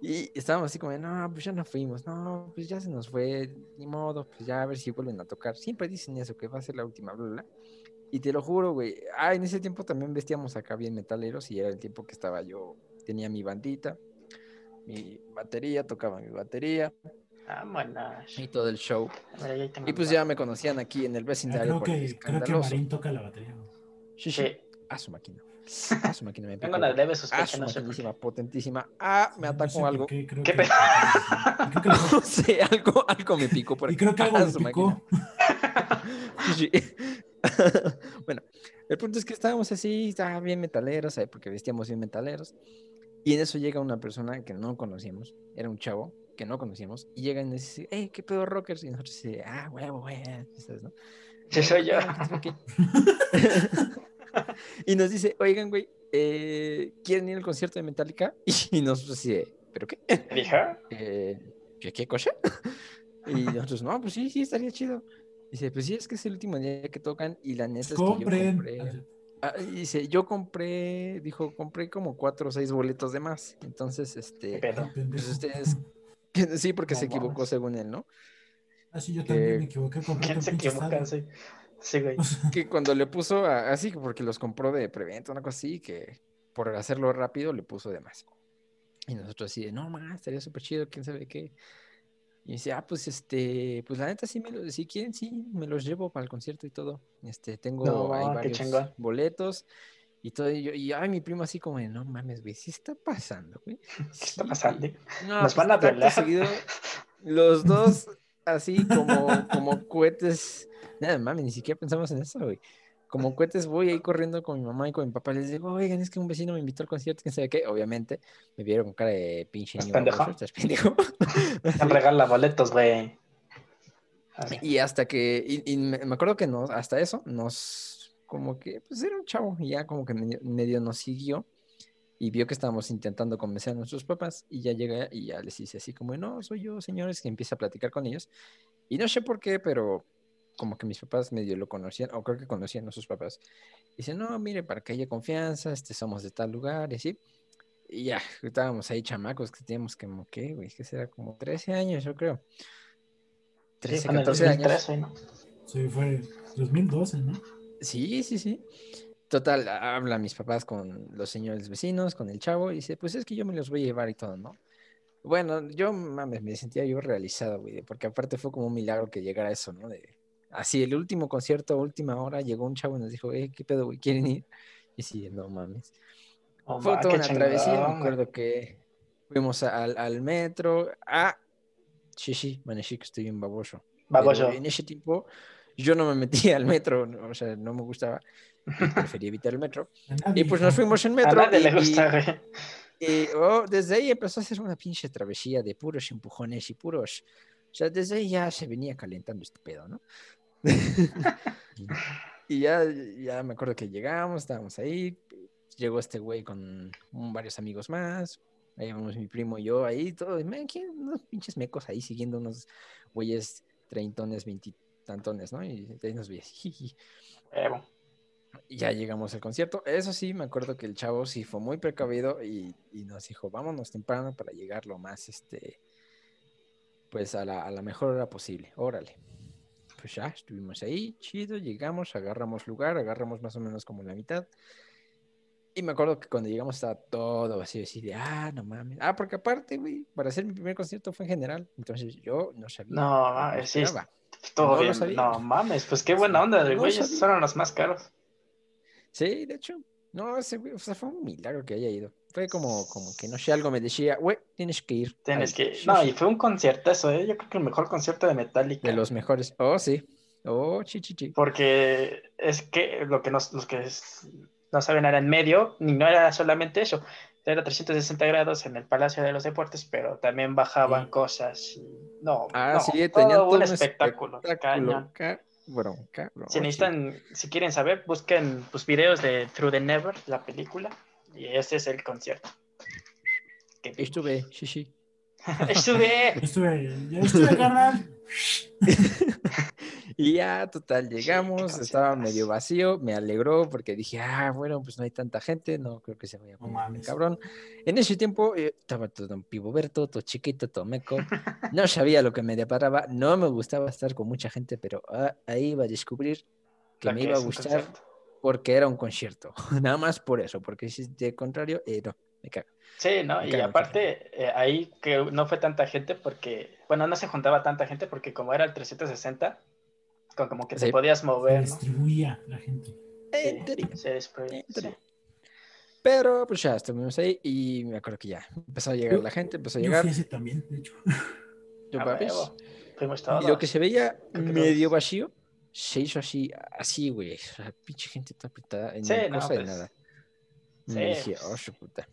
Speaker 1: Y estábamos así como, no, pues ya no fuimos, no, pues ya se nos fue, ni modo, pues ya a ver si vuelven a tocar. Siempre dicen eso, que va a ser la última, bla, bla. Y te lo juro, güey. Ah, en ese tiempo también vestíamos acá bien metaleros y era el tiempo que estaba yo, tenía mi bandita, mi batería, tocaba mi batería
Speaker 2: Vámonos.
Speaker 1: y todo el show.
Speaker 2: Tengo
Speaker 1: Y pues ya me conocían aquí en el
Speaker 3: Ah,
Speaker 1: vecindario
Speaker 3: creo,
Speaker 1: por el
Speaker 3: que, creo que. Marín toca la batería.
Speaker 1: Sí, sí.
Speaker 2: Sí,
Speaker 1: A su máquina. A su máquina me
Speaker 2: tengo una leve
Speaker 1: A
Speaker 2: sospecha,
Speaker 1: su
Speaker 2: no
Speaker 1: maquinísima, potentísima. Ah, me
Speaker 3: No sé
Speaker 1: atacó algo.
Speaker 3: qué, creo
Speaker 2: ¿Qué
Speaker 3: que-
Speaker 1: No sé, algo, algo me picó por
Speaker 3: Y
Speaker 1: aquí.
Speaker 3: creo que algo
Speaker 1: su
Speaker 3: picó.
Speaker 1: máquina. Sí. bueno, el punto es que estábamos así, estaba bien metaleros, ¿sabes? porque vestíamos bien metaleros. Y en eso llega una persona que no conocíamos, era un chavo que no conocíamos, y llega y nos dice, hey, ¿qué pedo rockers? Y nosotros así, ah, huevo, güey, ¿sabes, no?
Speaker 2: Sí, soy yo.
Speaker 1: Ah, y nos dice, oigan, güey, eh, ¿quieren ir al concierto de Metallica? Y nosotros así, ¿pero qué?
Speaker 2: Dije,
Speaker 1: eh, ¿qué, qué cosa? Y nosotros, no, pues sí, sí, estaría chido. Dice, pues sí, es que es el último día que tocan y la neta es que yo
Speaker 3: Compren.
Speaker 1: compré... Ah, y dice, yo compré, dijo, compré como cuatro o seis boletos de más. Entonces,
Speaker 2: ¿Qué
Speaker 1: este, pues ustedes, sí, porque
Speaker 2: No
Speaker 1: se equivocó según él, ¿no?
Speaker 3: Ah, sí, yo
Speaker 1: que-
Speaker 3: también me equivoqué. compré
Speaker 2: ¿Quién se equivoca? Sí, sí, güey.
Speaker 1: Que cuando le puso a- así, porque los compró de preventa, una cosa así, que por hacerlo rápido le puso de más. Y nosotros así de, no, más, estaría súper chido, quién sabe qué. Y dice, ah, pues este, pues la neta sí me lo, si quieren, sí, me los llevo para el concierto y todo. Este, tengo
Speaker 2: No,
Speaker 1: ahí varios boletos y todo. Y, yo, y ay, mi primo así como de, no mames, güey, ¿sí está pasando, güey?
Speaker 2: ¿Qué está
Speaker 1: Sí,
Speaker 2: pasando?
Speaker 1: No,
Speaker 2: Nos
Speaker 1: pues,
Speaker 2: van a violar.
Speaker 1: seguido, los dos así como, como cohetes. Nada, mames, ni siquiera pensamos en eso, güey. Como cohetes voy ahí corriendo con mi mamá y con mi papá. Les digo, oigan, es que un vecino me invitó al concierto, quién sabe qué. Obviamente, me vieron con cara de pinche
Speaker 2: ¿Estás
Speaker 1: niño
Speaker 2: pendejo? regala boletos, güey.
Speaker 1: Y hasta que, y, me acuerdo que nos, hasta eso, nos, como que, pues era un chavo, y ya como que medio, medio nos siguió y vio que estábamos intentando convencer a nuestros papás y ya llega y ya les dice así como, no, soy yo, señores, que empieza a platicar con ellos. Y no sé por qué, pero como que mis papás medio lo conocían, o creo que conocían a sus papás. Dice, no, mire, para que haya confianza, este, somos de tal lugar y así. Y ya, estábamos ahí chamacos que teníamos que, como, ¿qué, güey? Que será como 13 años, yo creo.
Speaker 2: Sí,
Speaker 1: 13,
Speaker 2: fue en el
Speaker 1: 14 años.
Speaker 2: 2013, ¿no?
Speaker 3: Sí, fue 2012, ¿no?
Speaker 1: Sí, sí, sí. Total, habla mis papás con los señores vecinos, con el chavo, y dice, pues es que yo me los voy a llevar y todo, ¿no? Bueno, yo, mames, me sentía yo realizado, güey, porque aparte fue como un milagro que llegara eso, ¿no? De, así, el último concierto, última hora, llegó un chavo y nos dijo, eh, ¿qué pedo, güey? ¿Quieren ir? Y sí, no mames.
Speaker 2: Oh,
Speaker 1: Fue toda una travesía, me acuerdo que fuimos al, al metro. Ah, sí, sí, manecí que estoy bien baboso. Pero
Speaker 2: Baboso.
Speaker 1: en ese tiempo yo no me metía al metro, no, o sea, no me gustaba, y prefería evitar el metro.
Speaker 3: A nadie,
Speaker 1: Y pues nos
Speaker 3: ¿no?
Speaker 1: fuimos en
Speaker 2: A
Speaker 1: metro.
Speaker 2: nadie le
Speaker 1: y-
Speaker 2: gusta, güey.
Speaker 1: y, oh, desde ahí empezó a hacer una pinche travesía de puros empujones y puros. O sea, desde ahí ya se venía calentando este pedo, ¿no? y ya, ya me acuerdo que llegamos, estábamos ahí. Llegó este güey con varios amigos más. Ahí vamos mi primo y yo ahí, todo. y, man, ¿quién? Unos pinches mecos ahí siguiendo unos güeyes treintones, veintitantones, ¿no? Y de ahí nos jiji.
Speaker 2: Huevo.
Speaker 1: Y ya llegamos al concierto. Eso sí, me acuerdo que el chavo sí fue muy precavido y, y nos dijo, vámonos temprano para llegar lo más, este, pues a la, a la mejor hora posible. Órale. Pues ya, estuvimos ahí, chido, llegamos, agarramos lugar, agarramos más o menos como la mitad. Y me acuerdo que cuando llegamos estaba todo vacío, así de, ah, no mames. Ah, porque aparte, güey, para hacer mi primer concierto fue en general. Entonces yo no sabía.
Speaker 2: No,
Speaker 1: no esperaba.
Speaker 2: Todo
Speaker 1: No lo
Speaker 2: bien.
Speaker 1: sabía.
Speaker 2: No mames, pues qué buena onda,
Speaker 1: No
Speaker 2: güey. Esos fueron los más caros.
Speaker 1: Sí, de hecho. No, ese güey, o sea, fue un milagro que haya ido. Fue como, como que no sé, algo me decía, güey, tienes que ir.
Speaker 2: Tienes que. No,
Speaker 1: sí".
Speaker 2: y fue un concierto eso, ¿eh? Yo creo que el mejor concierto de Metallica.
Speaker 1: De los mejores. Oh, sí. Oh, chi, chi, chi.
Speaker 2: Porque es que lo que nos, los que no saben era en medio, ni no era solamente eso. Era 360 grados en el Palacio de los Deportes, pero también bajaban
Speaker 1: Sí.
Speaker 2: cosas. y- No,
Speaker 1: Ah,
Speaker 2: no,
Speaker 1: sí,
Speaker 2: todo un espectáculo. cañón.
Speaker 1: Cabrón.
Speaker 2: Si
Speaker 1: sí.
Speaker 2: necesitan, si quieren saber, busquen pues, videos de Through the Never, la película, y ese es el concierto.
Speaker 1: Estuve, sí, sí.
Speaker 2: Estuve.
Speaker 3: Estuve, ya estuve, carnal.
Speaker 1: Y ya, total, llegamos, estaba medio vacío, me alegró porque dije, ah, bueno, pues no hay tanta gente, no creo que se vaya a poner cabrón. En ese tiempo eh, estaba todo un piboberto, todo chiquito, todo meco, no sabía lo que me deparaba, no me gustaba estar con mucha gente, pero ah, ahí iba a descubrir que
Speaker 2: la
Speaker 1: me
Speaker 2: que
Speaker 1: iba a gustar porque era un concierto, nada más por eso, porque si de contrario, eh, no, me cago.
Speaker 2: Sí, ¿no?
Speaker 1: Me
Speaker 2: Y
Speaker 1: cago,
Speaker 2: aparte, eh, ahí que no fue tanta gente porque, bueno, no se juntaba tanta gente porque como era el 360, con como que te
Speaker 1: Sí.
Speaker 2: podías
Speaker 3: Se
Speaker 2: mover, ¿no?
Speaker 3: distribuía la gente.
Speaker 1: En teoría.
Speaker 2: se despre-
Speaker 1: En
Speaker 2: sí.
Speaker 1: teoría. Pero pues ya estuvimos ahí y me acuerdo que ya empezó a llegar
Speaker 3: Yo-
Speaker 1: la gente, empezó a
Speaker 3: Yo
Speaker 1: llegar.
Speaker 3: fui ese también, de hecho.
Speaker 1: tú,
Speaker 2: A
Speaker 1: papis,
Speaker 2: huevo. Fuimos
Speaker 1: Y lo que se veía medio
Speaker 2: todos.
Speaker 1: vacío se hizo así, así, güey. O sea, pinche gente está apretada en
Speaker 2: Sí,
Speaker 1: cosa
Speaker 2: no,
Speaker 1: de
Speaker 2: pues,
Speaker 1: nada. Y
Speaker 2: sí,
Speaker 1: dije,
Speaker 2: pues.
Speaker 1: oh, su puta.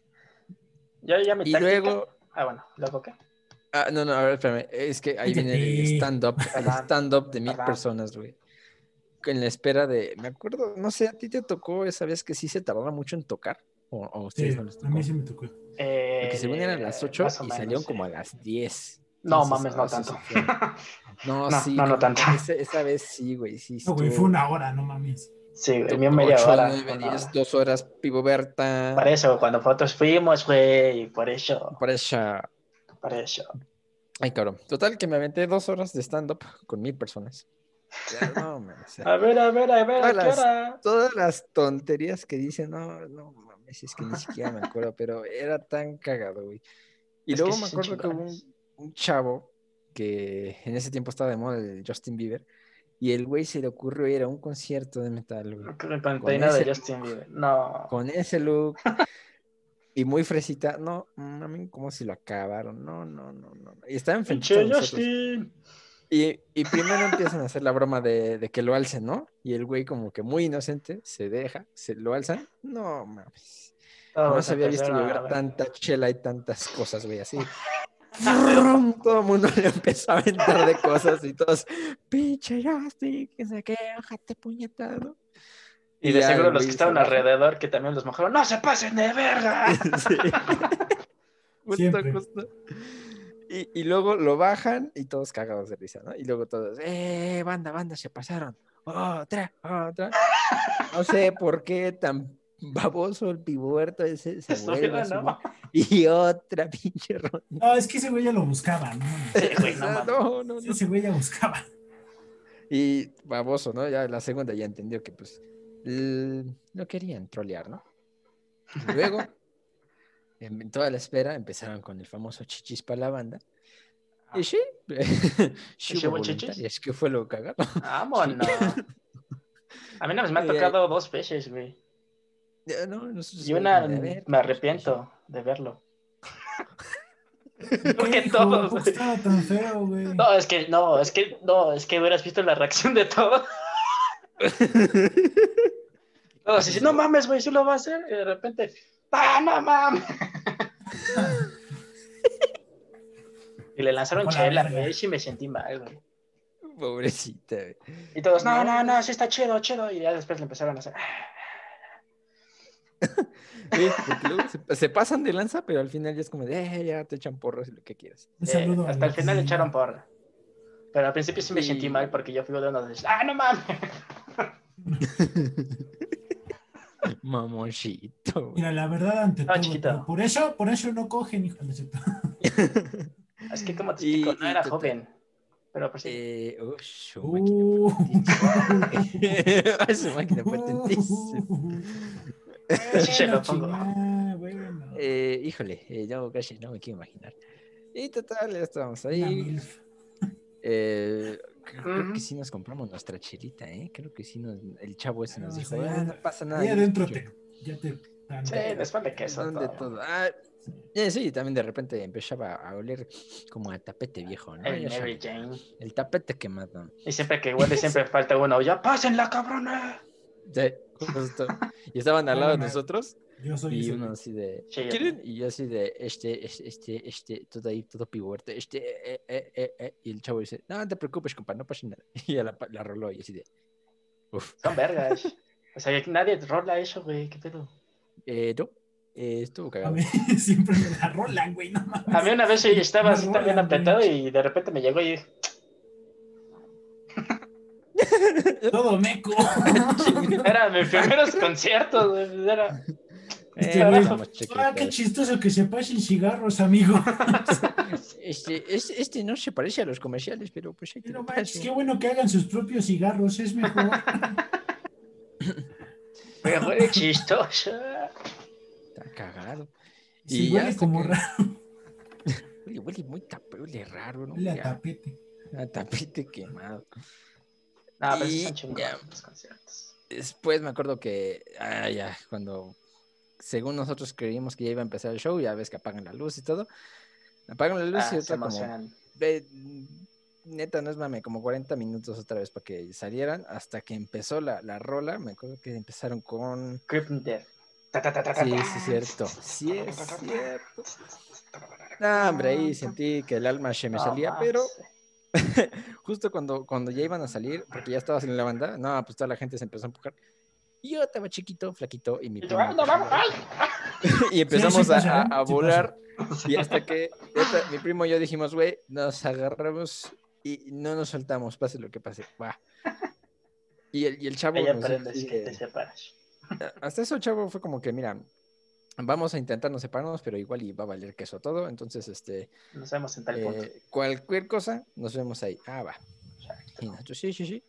Speaker 2: Yo ya me
Speaker 1: Y luego,
Speaker 2: Ah, bueno, ¿luego qué?
Speaker 1: Ah, no, no, a ver, espérame. Es que ahí viene el stand-up, el stand-up de mil personas, güey. En la espera de, me acuerdo, no sé, ¿a ti te tocó esa vez que sí se tardaba mucho en tocar? ¿O, o a
Speaker 3: Sí,
Speaker 1: ustedes no les
Speaker 3: a mí sí me tocó.
Speaker 2: Eh,
Speaker 1: Porque según eran a las 8
Speaker 2: más o
Speaker 1: y
Speaker 2: menos,
Speaker 1: salieron
Speaker 2: sí.
Speaker 1: como a las 10.
Speaker 2: No
Speaker 1: Entonces,
Speaker 2: mames, no
Speaker 1: ah,
Speaker 2: tanto.
Speaker 1: No,
Speaker 2: No,
Speaker 1: sí.
Speaker 2: no, no tanto.
Speaker 1: Esa, esa vez sí, güey, sí.
Speaker 3: No, güey, fue una hora, no mames.
Speaker 2: Sí, güey,
Speaker 1: ocho,
Speaker 2: mío media hora.
Speaker 1: nueve,
Speaker 2: una
Speaker 1: diez,
Speaker 2: hora.
Speaker 1: dos horas, Pivo Berta.
Speaker 2: Por eso, cuando nosotros fuimos, güey, por eso,
Speaker 1: Por eso.
Speaker 2: Por eso.
Speaker 1: Ay, cabrón. Total, que me aventé dos horas de stand-up con mil personas. Ya, no, mames,
Speaker 2: A ver, a ver, a ver, ¿a qué
Speaker 1: Todas todas las tonterías que dicen, no, no mames, es que ni siquiera me acuerdo, pero era tan cagado, güey. Y
Speaker 2: Es
Speaker 1: luego me acuerdo que hubo un, chavo que en ese tiempo estaba de moda, el Justin Bieber, y el güey se le ocurrió ir a un concierto de metal, güey,
Speaker 2: Con peinado de
Speaker 1: ese-
Speaker 2: Justin Bieber. No.
Speaker 1: con ese look y muy fresita. No, mami, como si lo acabaron. No, no, no, no. Y estaba enfrente
Speaker 2: Pinche
Speaker 1: de nosotros.
Speaker 2: Justin.
Speaker 1: Y, y primero empiezan a hacer la broma de, de que lo alcen, ¿no? Y el güey como que muy inocente se deja, se lo alzan. No, mames. No se había visto
Speaker 2: ver.
Speaker 1: tanta chela y tantas cosas, güey, así. Frum, Todo el mundo le empezó a aventar de cosas y todos, pinche Justin, que sé qué, ojate puñetado.
Speaker 2: Y de
Speaker 1: ya
Speaker 2: seguro los que estaban alrededor que también los mojaron. ¡No se pasen de verga!
Speaker 1: Sí. Justo, justo. Y, y luego lo bajan y todos cagados de risa, ¿no? Y luego todos, ¡eh, banda, banda, se pasaron! ¡Otra, otra! No sé por qué tan baboso el pibuerto ese se vuelve
Speaker 2: ¿no?
Speaker 1: Y otra pinche ronda.
Speaker 3: No, es que ese güey ya lo buscaba, ¿no?
Speaker 2: Sí, güey, no
Speaker 1: no, no, no.
Speaker 3: Ese güey ya buscaba.
Speaker 1: Y baboso, ¿no? Ya la segunda ya entendió que pues lo querían trolear, ¿no? Y luego, en toda la espera, empezaron con el famoso chichis para la banda. Y sí, sí
Speaker 2: ¿Sí
Speaker 1: hubo
Speaker 2: hubo chichis?
Speaker 1: voluntarias, que fue lo cagado.
Speaker 2: Vámonos. A mí no me ha
Speaker 1: Eh,
Speaker 2: tocado dos veces, güey.
Speaker 1: Ya, no, nosotros
Speaker 2: Y
Speaker 1: fue
Speaker 2: una
Speaker 1: ver,
Speaker 2: me
Speaker 1: pues,
Speaker 2: arrepiento de verlo.
Speaker 3: ¿Qué,
Speaker 2: Porque todos,
Speaker 3: ¿Por
Speaker 2: güey.
Speaker 3: qué estaba tan feo, güey?
Speaker 2: No, es que no, es que no, es que hubieras visto la reacción de todos. Todos dicen, no mames, güey, sí lo va a hacer. Y de repente, ¡ah, no mames! y le lanzaron
Speaker 3: Con la
Speaker 2: chela, güey, y me sentí mal, güey.
Speaker 1: Pobrecita, güey.
Speaker 2: Y todos, no,
Speaker 1: No.
Speaker 2: no, no, sí está chido, chido. Y ya después le empezaron a hacer.
Speaker 1: Luego se, se pasan de lanza, pero al final ya es como de, eh, ya te echan porros y lo que quieras.
Speaker 3: Un
Speaker 2: Eh, hasta el final le echaron porra. Pero al principio sí me
Speaker 1: Sí.
Speaker 2: sentí mal porque yo fui de uno de ¡ah, no mames!
Speaker 1: Mamoncito.
Speaker 3: Mira, la verdad, ante
Speaker 2: No,
Speaker 3: todo. Por eso, por eso no cogen, hijo de
Speaker 2: Es que como te
Speaker 1: Y-
Speaker 2: explico, no era joven. Pero pues sí.
Speaker 1: Eh, su
Speaker 3: Uh.
Speaker 1: máquina. Ay, su máquina potentísima.
Speaker 2: Sí, se lo
Speaker 3: Bueno,
Speaker 2: pongo.
Speaker 3: chingada, bueno.
Speaker 1: Eh, híjole, eh, yo casi no me quiero imaginar. Y total, ya estábamos ahí. Eh, creo, que sí nos compramos nuestra chelita, ¿eh? Creo que sí nos, el chavo ese nos
Speaker 3: Ah,
Speaker 1: dijo,
Speaker 3: sí,
Speaker 1: "Ah, no pasa nada. Yo
Speaker 3: adentro
Speaker 1: escucho".
Speaker 3: te, ya te dan.
Speaker 2: Sí, después de queso.
Speaker 1: De
Speaker 2: todo.
Speaker 1: Ah, sí, también de repente empezaba a oler como a tapete viejo, ¿no?
Speaker 2: El Mary Jane.
Speaker 1: el tapete quemado.
Speaker 2: Y siempre que huele, siempre falta uno. ¡Ya pásenla, cabrones!
Speaker 1: Sí, justo. Y estaban al lado de nosotros
Speaker 3: Yo soy
Speaker 1: y uno así de, ¿quieren? Y yo así de, este, este, este, este, todo ahí, todo pivote, este, eh, eh, eh, eh. Y el chavo dice, no, no te preocupes, compa, no pasa nada. Y ya la, la roló y así de, uff,
Speaker 2: Son vergas. O sea, nadie rola eso, güey. ¿Qué pedo?
Speaker 1: eh, no, eh, estuvo
Speaker 3: A
Speaker 1: cagado.
Speaker 3: mí siempre me la rolan, güey, no mames.
Speaker 2: A mí una vez yo estaba
Speaker 3: Me
Speaker 2: así también apretado
Speaker 3: güey.
Speaker 2: y de repente me llegó y
Speaker 3: Todo meco.
Speaker 2: era mis primeros conciertos, güey. Era...
Speaker 3: Este
Speaker 1: Eh,
Speaker 3: güey,
Speaker 1: estamos
Speaker 3: Ah,
Speaker 1: chiquitos.
Speaker 3: qué chistoso que se pasen cigarros, amigo.
Speaker 1: Este, este, este no se parece a los comerciales, pero pues hay que
Speaker 3: manches,
Speaker 1: paso.
Speaker 3: qué bueno que hagan sus propios cigarros, es mejor.
Speaker 2: Pero fue chistoso.
Speaker 1: Está cagado. Y ya
Speaker 3: huele como
Speaker 1: que-
Speaker 3: raro,
Speaker 1: Huele, huele muy tap- huele raro, ¿no?
Speaker 3: huele a tapete.
Speaker 1: a tapete quemado.
Speaker 2: No, pero
Speaker 1: Y
Speaker 2: los conciertos.
Speaker 1: Después me acuerdo que, ah, ya, cuando, según nosotros creímos que ya iba a empezar el show, ya ves que apagan la luz y todo. Apagan la luz
Speaker 2: Ah,
Speaker 1: y otra como, ve, neta, no es mame, como 40 minutos otra vez para que salieran, hasta que empezó la, la rola, me acuerdo que empezaron con...
Speaker 2: Death.
Speaker 1: Sí, sí es cierto, sí es cierto. No, hombre, ahí sentí que el alma se me salía, pero justo cuando, cuando ya iban a salir, porque ya estabas en la banda, no, pues toda la gente se empezó a empujar. Y yo estaba chiquito, flaquito, y mi primo
Speaker 2: "Ah, no, vamos,
Speaker 1: empezó-
Speaker 2: ay".
Speaker 1: y empezamos
Speaker 3: sí
Speaker 1: a-
Speaker 3: pasa,
Speaker 1: a,
Speaker 3: ¿eh?
Speaker 1: a
Speaker 3: Sí
Speaker 1: volar Y hasta que esta- mi primo y yo dijimos, güey, nos agarramos y no nos soltamos, pase lo que pase. Va. Y el, y el chavo nos
Speaker 2: te separas.
Speaker 1: hasta eso, chavo, fue como que, mira, vamos a intentarnos separarnos, pero igual y va a valer queso todo. Entonces, este,
Speaker 2: Nos vemos en tal punto.
Speaker 1: eh, cualquier cosa, nos vemos ahí. Ah, va.
Speaker 2: Exacto.
Speaker 1: Y nosotros, sí, sí, sí.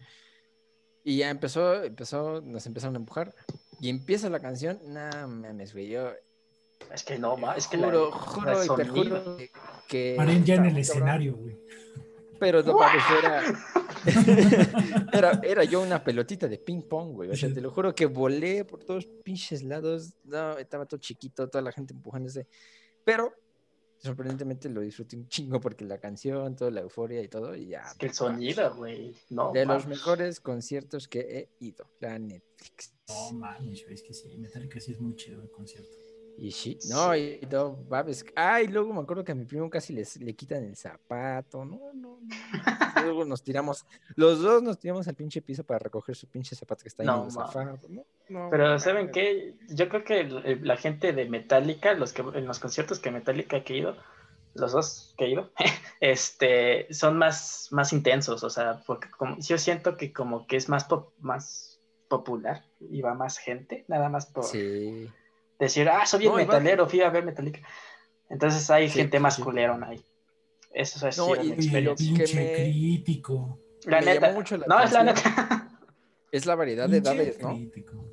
Speaker 1: Y ya empezó, empezó, nos empezaron a empujar. Y empieza la canción, no mames, güey. Yo
Speaker 2: Es que no, ma, es que la-
Speaker 1: juro,
Speaker 2: la
Speaker 1: juro y
Speaker 2: sonido.
Speaker 1: perjuro que- que.
Speaker 3: Paren ya en el
Speaker 1: cabrón.
Speaker 3: escenario, güey.
Speaker 1: Pero no mames, era, era, era yo una pelotita de ping pong, güey. O sea, te lo juro que volé por todos pinches lados. No, estaba todo chiquito, toda la gente empujándose. Pero sorprendentemente lo disfruté un chingo porque la canción, toda la euforia y todo, y ya.
Speaker 2: Es que el sonido, güey. No,
Speaker 1: De los mejores conciertos que he ido, la Netflix.
Speaker 3: No mames, es que sí, Metallica sí es muy chido el concierto.
Speaker 1: Y sí, no, y no, babes. Ay, luego me acuerdo que a mi primo casi les, le quitan el zapato. No, no, no. Luego nos tiramos, los dos nos tiramos al pinche piso para recoger su pinche zapato que está ahí
Speaker 2: No,
Speaker 1: en el zapato. No, no,
Speaker 2: Pero ¿saben qué? Yo creo que el- el- la gente de Metallica, los que en los conciertos que Metallica que he ido, los dos que he ido, este, son más, más intensos, o sea, porque como, yo siento que como que es más, pop- más popular y va más gente, nada más por
Speaker 1: Sí.
Speaker 2: Decir, ah, soy bien
Speaker 1: No,
Speaker 2: metalero, fui a ver Metallica. Entonces hay
Speaker 1: Sí,
Speaker 2: gente más
Speaker 1: sí.
Speaker 2: culerona ahí. Eso es
Speaker 1: No, y- y
Speaker 3: Oye,
Speaker 2: experiencia.
Speaker 1: que
Speaker 3: pinche
Speaker 1: me-
Speaker 3: crítico.
Speaker 2: La
Speaker 1: me
Speaker 2: neta.
Speaker 1: mucho la
Speaker 2: no, es la neta.
Speaker 1: Es la variedad de edades, ¿no?
Speaker 3: crítico.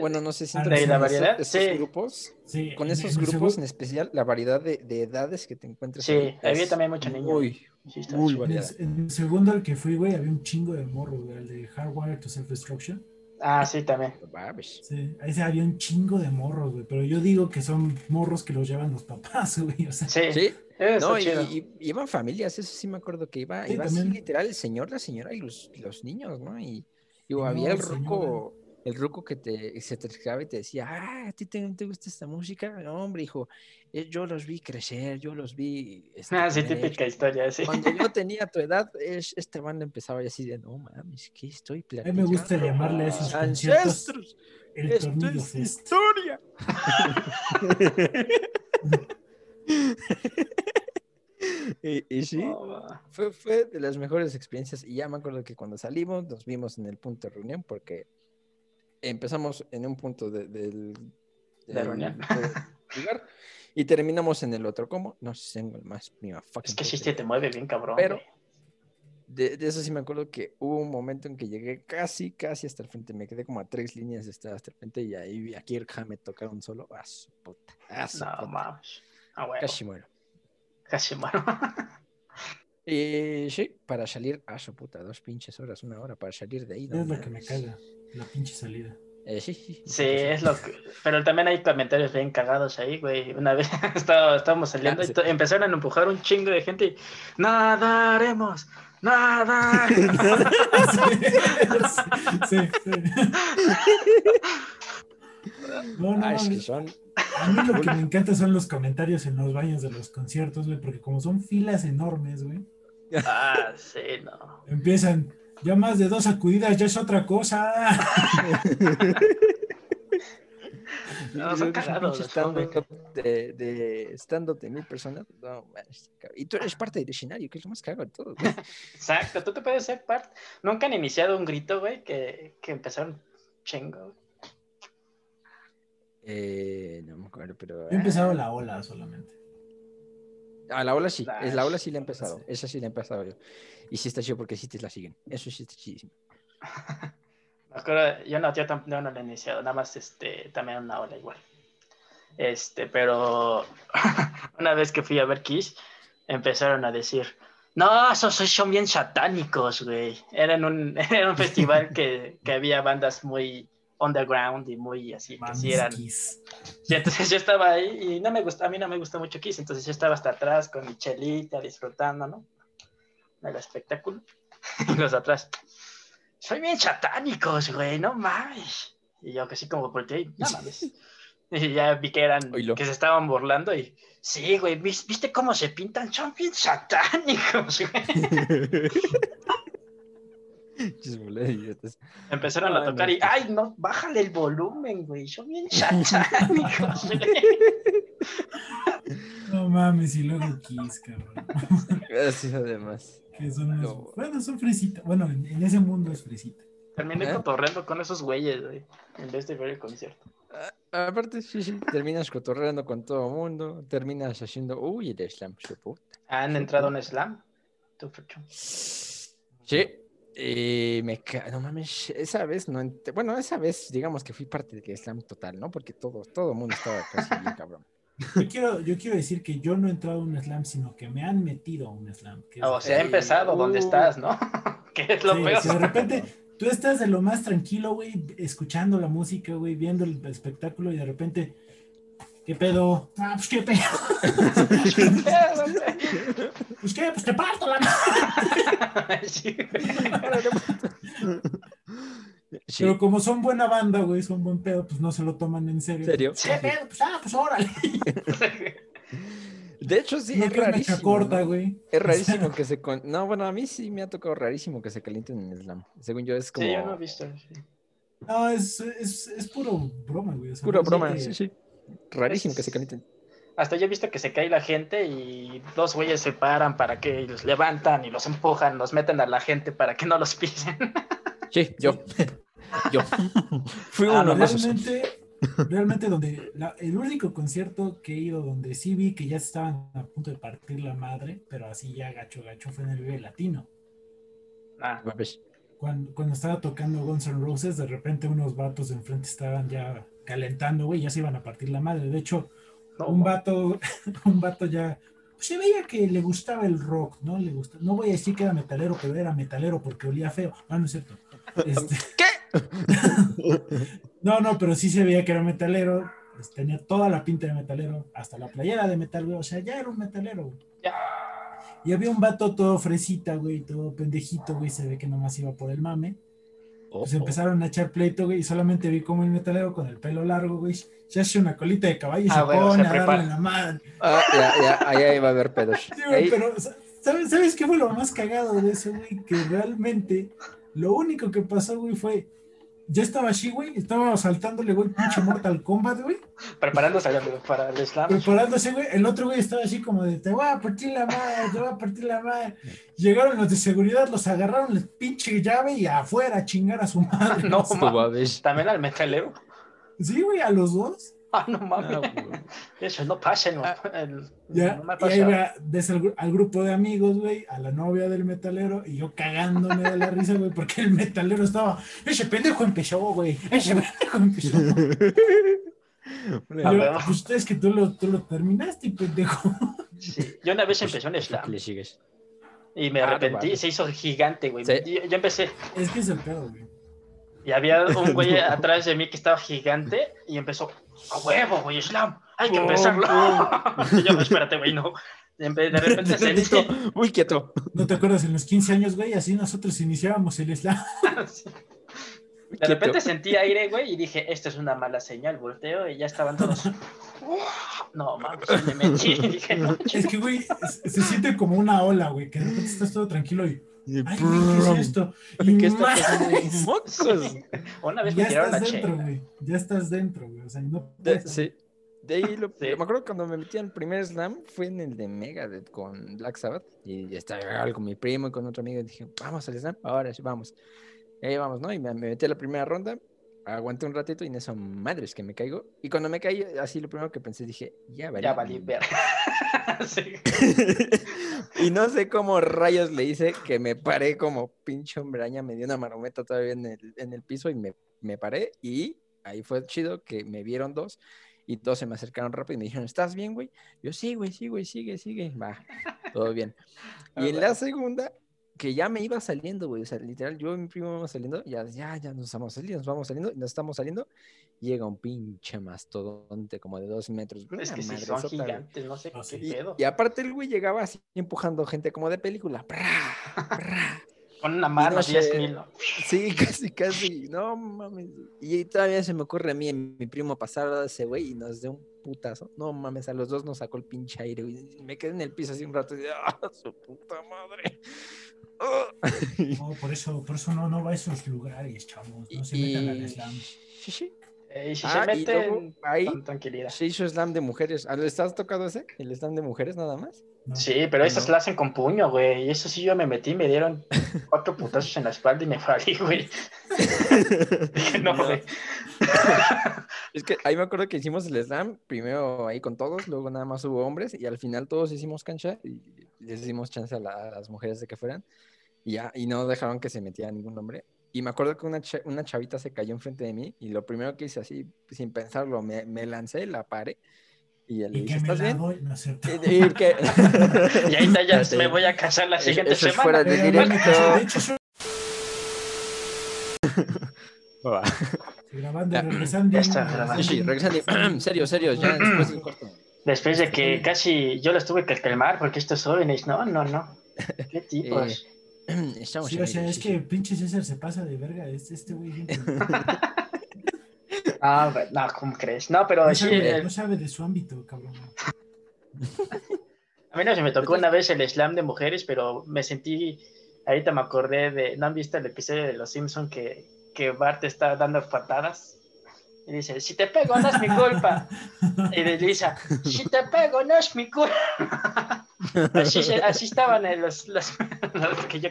Speaker 1: Bueno, no sé, siento
Speaker 3: Ah,
Speaker 1: que
Speaker 3: ¿de
Speaker 1: con
Speaker 3: la
Speaker 1: esos-
Speaker 2: variedad?
Speaker 1: esos
Speaker 2: Sí.
Speaker 1: grupos,
Speaker 3: Sí,
Speaker 1: con esos grupos en especial, la variedad de, de edades que te encuentras
Speaker 2: Sí, había también mucho niño.
Speaker 1: Muy,
Speaker 2: Sí, está
Speaker 1: muy
Speaker 3: en el,
Speaker 1: variada.
Speaker 3: en el segundo al que fui, güey, había un chingo de morros, güey, el de Hardwire to Self-Destruction.
Speaker 2: Ah, sí, también.
Speaker 3: Sí, ahí sí había un chingo de morros, güey, pero yo digo que son morros que los llevan los papás, güey, o sea,
Speaker 2: Sí,
Speaker 1: Sí, no, y, y- y iban familias, eso sí me acuerdo que iba,
Speaker 3: Sí,
Speaker 1: iba así literal el señor, la señora y los, los niños, ¿no? Y, y había el ruco, el ruco que te, se te acercaba y te decía, ah, ¿a ti te, te gusta esta música? No, hombre, hijo, eh, yo los vi crecer, yo los vi... este,
Speaker 2: Ah, sí, típica historia, sí.
Speaker 1: Cuando yo tenía tu edad, es, esta banda empezaba y así de, no mames, ¿qué estoy
Speaker 3: a mí
Speaker 1: platicando?
Speaker 3: me gusta llamarle a esos
Speaker 1: ¡Ancestros!
Speaker 3: el
Speaker 1: ¡Esto es
Speaker 3: fest.
Speaker 1: historia! y, y sí, fue, fue de las mejores experiencias. Y ya me acuerdo que cuando salimos nos vimos en el punto de reunión porque empezamos en un punto de, del,
Speaker 2: ¿De
Speaker 1: del-
Speaker 2: reunión?
Speaker 1: del lugar y terminamos en el otro. ¿Cómo? No sé, tengo el más fucking
Speaker 2: es que sí te mueve bien, cabrón.
Speaker 1: Pero-. De, de eso sí me acuerdo que hubo un momento en que llegué casi, casi hasta el frente. Me quedé como a tres líneas de estar hasta el frente y ahí vi a Kirk Hammett tocar un solo. A su puta. A su
Speaker 2: No,
Speaker 1: puta.
Speaker 2: mames. Ah, bueno.
Speaker 1: Casi muero.
Speaker 2: Casi muero.
Speaker 1: Y sí, para salir a su puta, dos pinches horas, una hora para salir de ahí. no
Speaker 3: Es lo que me
Speaker 1: mames.
Speaker 3: caga, la pinche salida.
Speaker 1: Eh, sí, sí.
Speaker 2: Sí, es lo que. Pero también hay comentarios bien cagados ahí, güey. Una vez estaba- estábamos saliendo
Speaker 1: Ah,
Speaker 2: y empezaron a empujar un chingo de gente y. ¡Nadaremos! ¡Nada!
Speaker 3: sí, sí, sí. No, no,
Speaker 1: Ah, es que son.
Speaker 3: A mí lo que me encanta son los comentarios en los baños de los conciertos, güey, porque como son filas enormes, güey,
Speaker 2: ah, sí, no.
Speaker 3: empiezan, ya más de dos sacudidas, ya es otra cosa.
Speaker 2: No, son cagados,
Speaker 1: de, de stand-up de mil personas. No, man. Y tú eres parte del escenario, que es lo más cagado de todo. güey.
Speaker 2: Exacto, tú te puedes ser parte. Nunca han iniciado un grito, güey, que, que empezaron chingo. güey.
Speaker 1: Eh, no me acuerdo, pero.
Speaker 3: Yo he empezado la ola solamente.
Speaker 1: Ah, la ola sí, es la ola sí la he empezado.
Speaker 3: sí.
Speaker 1: Esa sí la he empezado yo. Y sí está chido porque sí te la siguen. Eso sí está chidísimo.
Speaker 2: Me acuerdo, yo no, yo yo no lo he iniciado, nada más este, también una ola igual. Este, pero una vez que fui a ver Kiss, empezaron a decir, no, esos son bien satánicos, güey. Era en un, era un festival que, que había bandas muy underground y muy así, que sí eran.
Speaker 3: Mamiskis.
Speaker 2: Y entonces yo estaba ahí y no me gusta, a mí no me gusta mucho Kiss, entonces yo estaba hasta atrás con mi chelita disfrutando, ¿no? Del espectáculo. Y los atrás, soy bien satánicos, güey, no mames. Y yo que sí como volteé, y, no mames. Y ya vi que eran, que se estaban burlando y, sí, güey, ¿vis- ¿viste cómo se pintan? Son bien satánicos, güey. Empezaron a tocar y, ay, no, bájale el volumen, güey. Yo bien hijos, güey.
Speaker 3: No mames, y luego Kiss, cabrón.
Speaker 1: Así además.
Speaker 3: Que son unos-
Speaker 1: No.
Speaker 3: Bueno, son fresita. Bueno, en, en ese mundo es fresita.
Speaker 2: Terminé
Speaker 1: ¿Eh?
Speaker 2: cotorreando con esos güeyes, güey. En vez de ver el concierto.
Speaker 1: Aparte, sí, sí, terminas cotorreando con todo el mundo, terminas haciendo, uy, el slam, su puta.
Speaker 2: ¿Han entrado a un slam? Tú, Fucho.
Speaker 1: Sí, y me ca... no mames, esa vez no, ent- bueno, esa vez digamos que fui parte del slam total, ¿no? Porque todo, todo el mundo estaba casi bien cabrón.
Speaker 3: Yo quiero, yo quiero decir que yo no he entrado a un slam, sino que me han metido a un slam. que es-
Speaker 2: O sea, ha
Speaker 1: Ey,
Speaker 2: empezado donde
Speaker 1: uh.
Speaker 2: estás, ¿no? que es lo
Speaker 3: Sí,
Speaker 2: peor.
Speaker 3: si de repente tú estás de lo más tranquilo, güey, escuchando la música, güey, viendo el espectáculo y de repente, ¿qué pedo? Ah, pues qué pedo. Pues qué, pues te parto la madre.
Speaker 2: Sí.
Speaker 1: Sí,
Speaker 3: Pero como son buena banda, güey, son buen pedo, pues no se lo toman en serio.
Speaker 1: ¿En serio?
Speaker 3: ¿Qué pedo? Pues ah, pues órale.
Speaker 1: de hecho sí,
Speaker 3: no
Speaker 1: es rarísimo.
Speaker 3: corta,
Speaker 1: ¿no?
Speaker 3: güey.
Speaker 1: Es rarísimo que se... con- No, bueno, a mí sí me ha tocado rarísimo que se calienten en el slam. Según yo es como...
Speaker 2: Sí, yo no he visto. sí.
Speaker 3: No, es, es, es puro broma, güey. o sea,
Speaker 1: Pura
Speaker 3: no sé
Speaker 1: broma,
Speaker 3: que-
Speaker 1: sí, sí. Rarísimo
Speaker 2: Es-
Speaker 1: que se calienten.
Speaker 2: Hasta yo he visto que se cae la gente y dos güeyes se paran para que los levantan y los empujan, los meten a la gente para que no los pisen.
Speaker 1: Sí, yo. yo. Fui
Speaker 2: Ah,
Speaker 1: uno esos.
Speaker 3: Realmente, realmente donde la- el único concierto que he ido donde sí vi que ya estaban a punto de partir la madre, pero así ya gacho gacho fue en el Vive Latino.
Speaker 2: Ah,
Speaker 1: Mames.
Speaker 3: Cuando, cuando estaba tocando Guns N' Roses, de repente unos vatos de enfrente estaban ya calentando, güey, ya se iban a partir la madre. De hecho,
Speaker 2: no,
Speaker 3: un vato, un vato ya pues, se veía que le gustaba el rock, ¿no? Le gusta, no voy a decir que era metalero, pero era metalero porque olía feo. Ah, no es cierto. Este, no, no, pero sí se veía que era metalero. pues, tenía toda la pinta de metalero, hasta la playera de metal, güey. O sea, ya era un metalero, güey.
Speaker 2: Ya.
Speaker 3: Y había un vato todo fresita, güey, todo pendejito, güey. Se ve que nomás iba por el mame. Pues empezaron a echar pleito, güey, y solamente vi como el metalero con el pelo largo, güey, se hace una colita de caballo y
Speaker 2: Ah,
Speaker 3: se
Speaker 2: bueno,
Speaker 3: pone
Speaker 2: se
Speaker 3: a darle la madre.
Speaker 1: Ah, ya, ya, ahí va a haber pedos.
Speaker 3: Sí, güey, pero ¿sabes, ¿sabes qué fue lo más cagado de eso, güey? Que realmente lo único que pasó, güey, fue. Yo estaba así, güey, estaba saltándole, güey, pinche Mortal Kombat, güey,
Speaker 2: preparándose para el slam.
Speaker 3: preparándose, güey. El otro, güey, estaba así como de, te voy a partir la madre, te voy a partir la madre. Llegaron los de seguridad, los agarraron, les pinche llave y afuera a chingar a su madre.
Speaker 2: No, mames. También al metalero.
Speaker 3: Sí, güey, a los dos.
Speaker 2: Ah, no mames.
Speaker 1: Ah.
Speaker 2: Eso no pasa, no,
Speaker 1: Ah.
Speaker 2: el-
Speaker 3: Ya,
Speaker 2: no me ha
Speaker 3: y ahí va, al, gru- al grupo de amigos, güey, a la novia del metalero, y yo cagándome de la risa, güey, porque el metalero estaba, ese pendejo empezó, güey, ese pendejo empezó. Yo, pues es que tú lo, tú lo terminaste, pendejo.
Speaker 2: Sí, Yo una vez empecé un slam
Speaker 1: Le sigues.
Speaker 2: y me
Speaker 1: Ah,
Speaker 2: arrepentí, se hizo gigante, güey.
Speaker 1: Sí.
Speaker 2: Yo, yo empecé
Speaker 3: Es que es el pedo, güey.
Speaker 2: y había un güey atrás de mí que estaba gigante y empezó, a huevo, güey, slam, hay que
Speaker 1: Pum,
Speaker 2: empezarlo. y yo, espérate, güey, no. De repente sentí,
Speaker 1: Listo. Muy quieto.
Speaker 3: ¿No te acuerdas en los 15 años, güey? Así nosotros iniciábamos el slam.
Speaker 2: de
Speaker 1: Quieto.
Speaker 2: repente sentí aire, güey, y dije, esto es una mala señal, volteo y ya estaban todos. No, mames, me metí dije, no,
Speaker 3: Es que, güey, se, se siente como una ola, güey, que de repente estás todo tranquilo y, ay, ¿qué es esto? Y
Speaker 1: ¿Qué está. ¡Mocos!
Speaker 2: Una vez
Speaker 3: Ya
Speaker 2: me tiraron la
Speaker 3: estás dentro,
Speaker 2: chela.
Speaker 3: güey. Ya estás dentro, güey. O sea, no
Speaker 1: De, sí. De ahí lo,
Speaker 2: Sí.
Speaker 1: me acuerdo cuando me metí en el primer slam fue en el de Megadeth con Black Sabbath y estaba con mi primo y con otro amigo y dije, vamos al slam, ahora sí, vamos. Y ahí vamos, ¿no? Y me, me metí a la primera ronda, aguanté un ratito y en eso, madres que me caigo. Y cuando me caí, así lo primero que pensé, dije, ya valí.
Speaker 2: Ya valí ver. Sí.
Speaker 1: y no sé cómo rayos le hice que me paré como pinche hombraña, me dio una marometa todavía en el, en el piso y me, me paré y ahí fue chido que me vieron dos y todos se me acercaron rápido y me dijeron, ¿estás bien, güey? Yo, sí, güey, sí, güey, sigue, sigue, va, todo bien. Y en la segunda, que ya me iba saliendo, güey, o sea, literal, yo y mi primo íbamos saliendo, ya, ya, ya nos estamos saliendo, nos vamos saliendo, y nos estamos saliendo, llega un pinche mastodonte como de dos metros,
Speaker 2: Es que sí, son gigantes, no sé
Speaker 3: Ah,
Speaker 2: qué
Speaker 3: sí.
Speaker 1: Y,
Speaker 2: pedo.
Speaker 1: y aparte el güey llegaba así empujando gente como de película.
Speaker 2: Con una mano,
Speaker 1: no
Speaker 2: 10
Speaker 1: sé.
Speaker 2: mil. ¿no?
Speaker 1: Sí, casi, casi. No mames. Y todavía se me ocurre a mí, mi primo, pasar a ese güey y nos dio un putazo. No mames, a los dos nos sacó el pinche aire, güey. Y Me quedé en el piso así un rato y dije, ¡ah, su puta madre! ¡Ah!
Speaker 3: No, por eso, por eso no, no va a esos lugares, chavos. No se metan al slam.
Speaker 1: Sí, sí.
Speaker 2: Eh, y si
Speaker 1: Ah,
Speaker 2: se
Speaker 1: luego
Speaker 2: meten,
Speaker 1: ahí
Speaker 2: con tranquilidad.
Speaker 1: se hizo slam de mujeres. ¿Ah, ¿Le estás tocado ese? ¿El slam de mujeres nada más?
Speaker 3: No.
Speaker 2: Sí, pero esas
Speaker 1: No.
Speaker 2: la hacen con puño, güey. Y eso sí yo me metí, me dieron cuatro putazos en la espalda y me falí, güey. Dije, no,
Speaker 1: No.
Speaker 2: güey.
Speaker 1: Es que ahí me acuerdo que hicimos el slam, primero ahí con todos, luego nada más hubo hombres y al final todos hicimos cancha y les dimos chance a, la- a las mujeres de que fueran y ya, y no dejaron que se metiera ningún hombre. Y me acuerdo que una, cha- una chavita se cayó enfrente de mí y lo primero que hice así, sin pensarlo, me, me lancé, la paré y él le
Speaker 3: me
Speaker 1: ¿estás bien?
Speaker 3: doy, no.
Speaker 1: Y- y que-
Speaker 2: Y ahí está, ya me voy a casar la siguiente
Speaker 1: eso es
Speaker 2: semana.
Speaker 1: fuera de directo.
Speaker 3: casé. De hecho, soy
Speaker 1: Va.
Speaker 3: grabando,
Speaker 1: Ya.
Speaker 3: regresando.
Speaker 2: Ya está grabando.
Speaker 1: Sí, sí, regresando. serio, serio, ya después del corte.
Speaker 2: Después de que casi yo los tuve que calmar porque estos jóvenes, no, no, no. ¿Qué tipos?
Speaker 1: Estamos
Speaker 3: Sí, o sea, es que pinche César se pasa de verga. Este, este güey siempre-
Speaker 2: Ah, no, ¿cómo crees? No, pero
Speaker 3: no,
Speaker 2: sí,
Speaker 3: sabe,
Speaker 2: el-
Speaker 3: no sabe de su ámbito, cabrón.
Speaker 2: a mí no se me tocó una vez el slam de mujeres, pero me sentí, ahorita me acordé de, ¿no han visto el episodio de Los Simpson que, que Bart está dando patadas? Y dice, si te pego no es mi culpa. Y de Lisa, si te pego no es mi culpa. Así, se- así estaban eh, los, los, los que yo,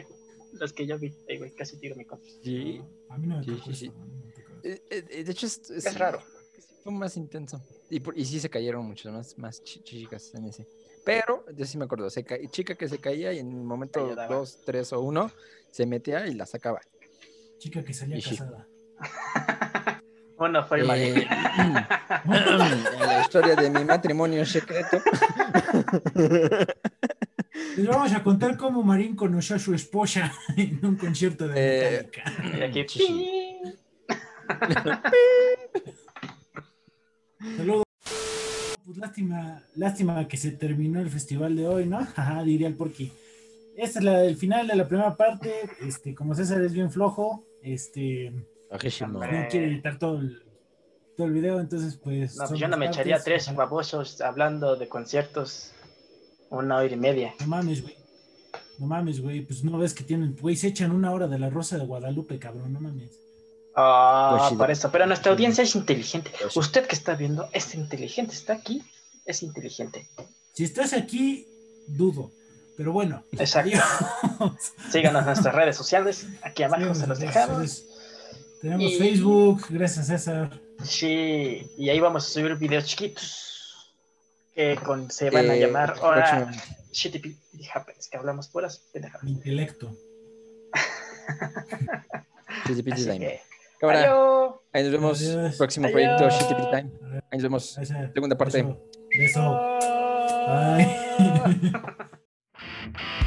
Speaker 2: los que yo vi. Ay, güey, casi tiro mi coche.
Speaker 1: Sí.
Speaker 3: A mí no me
Speaker 1: Sí, sí,
Speaker 3: eso.
Speaker 1: Eh, eh, De hecho, es,
Speaker 2: Es raro.
Speaker 1: Fue más intenso. Y, por- y sí se cayeron muchas más, más chi- chicas en ese. Pero yo sí me acuerdo, se ca- chica que se caía y en el momento
Speaker 2: Ayudaba.
Speaker 1: 2, 3 o 1 se metía y la sacaba.
Speaker 3: Chica que salía
Speaker 1: Y sí.
Speaker 3: casada.
Speaker 2: Uno fue el
Speaker 1: Eh,
Speaker 2: marido.
Speaker 1: en la historia de mi matrimonio secreto.
Speaker 3: Les vamos a contar cómo Marín conoció a su esposa en un concierto de
Speaker 1: Eh,
Speaker 3: Metallica.
Speaker 2: Y aquí.
Speaker 3: Saludos. Pues lástima, lástima que se terminó el festival de hoy, ¿no? Ajá, diría el Porky. Este es la, el final de la primera parte. Este, como César es bien flojo, este,
Speaker 1: Bajísimo.
Speaker 3: No quiere editar todo el, todo el video, entonces pues.
Speaker 2: No, pues yo no me echaría tres babosos hablando de conciertos una hora y media.
Speaker 3: No mames, güey. No mames, güey. Pues no ves que tienen, güey, se echan una hora de la Rosa de Guadalupe, cabrón, no mames.
Speaker 2: Ah,
Speaker 1: sí,
Speaker 2: para eso. Pero nuestra audiencia es inteligente.
Speaker 1: Pues.
Speaker 2: Usted que está viendo es inteligente. Está aquí, es inteligente.
Speaker 3: Si estás aquí, dudo. Pero bueno.
Speaker 2: Exacto.
Speaker 3: adiós.
Speaker 2: Síganos en nuestras redes sociales. Aquí abajo
Speaker 3: Síganos
Speaker 2: se
Speaker 3: en
Speaker 2: los
Speaker 3: redes
Speaker 2: dejamos.
Speaker 3: Tenemos
Speaker 2: Y-
Speaker 3: Facebook, gracias César.
Speaker 2: Sí, y ahí vamos a subir videos chiquitos que con- se van a
Speaker 1: Eh,
Speaker 2: llamar ahora Pity Happens, que hablamos puras pendejadas.
Speaker 3: Intelecto.
Speaker 2: Así
Speaker 1: Time.
Speaker 2: que,
Speaker 1: Cámara,
Speaker 2: adiós.
Speaker 1: ahí nos vemos.
Speaker 3: Adiós.
Speaker 1: Próximo
Speaker 2: Adiós.
Speaker 1: proyecto Shitty Pity Time. Ahí nos vemos. Segunda parte.
Speaker 3: Beso. Bye.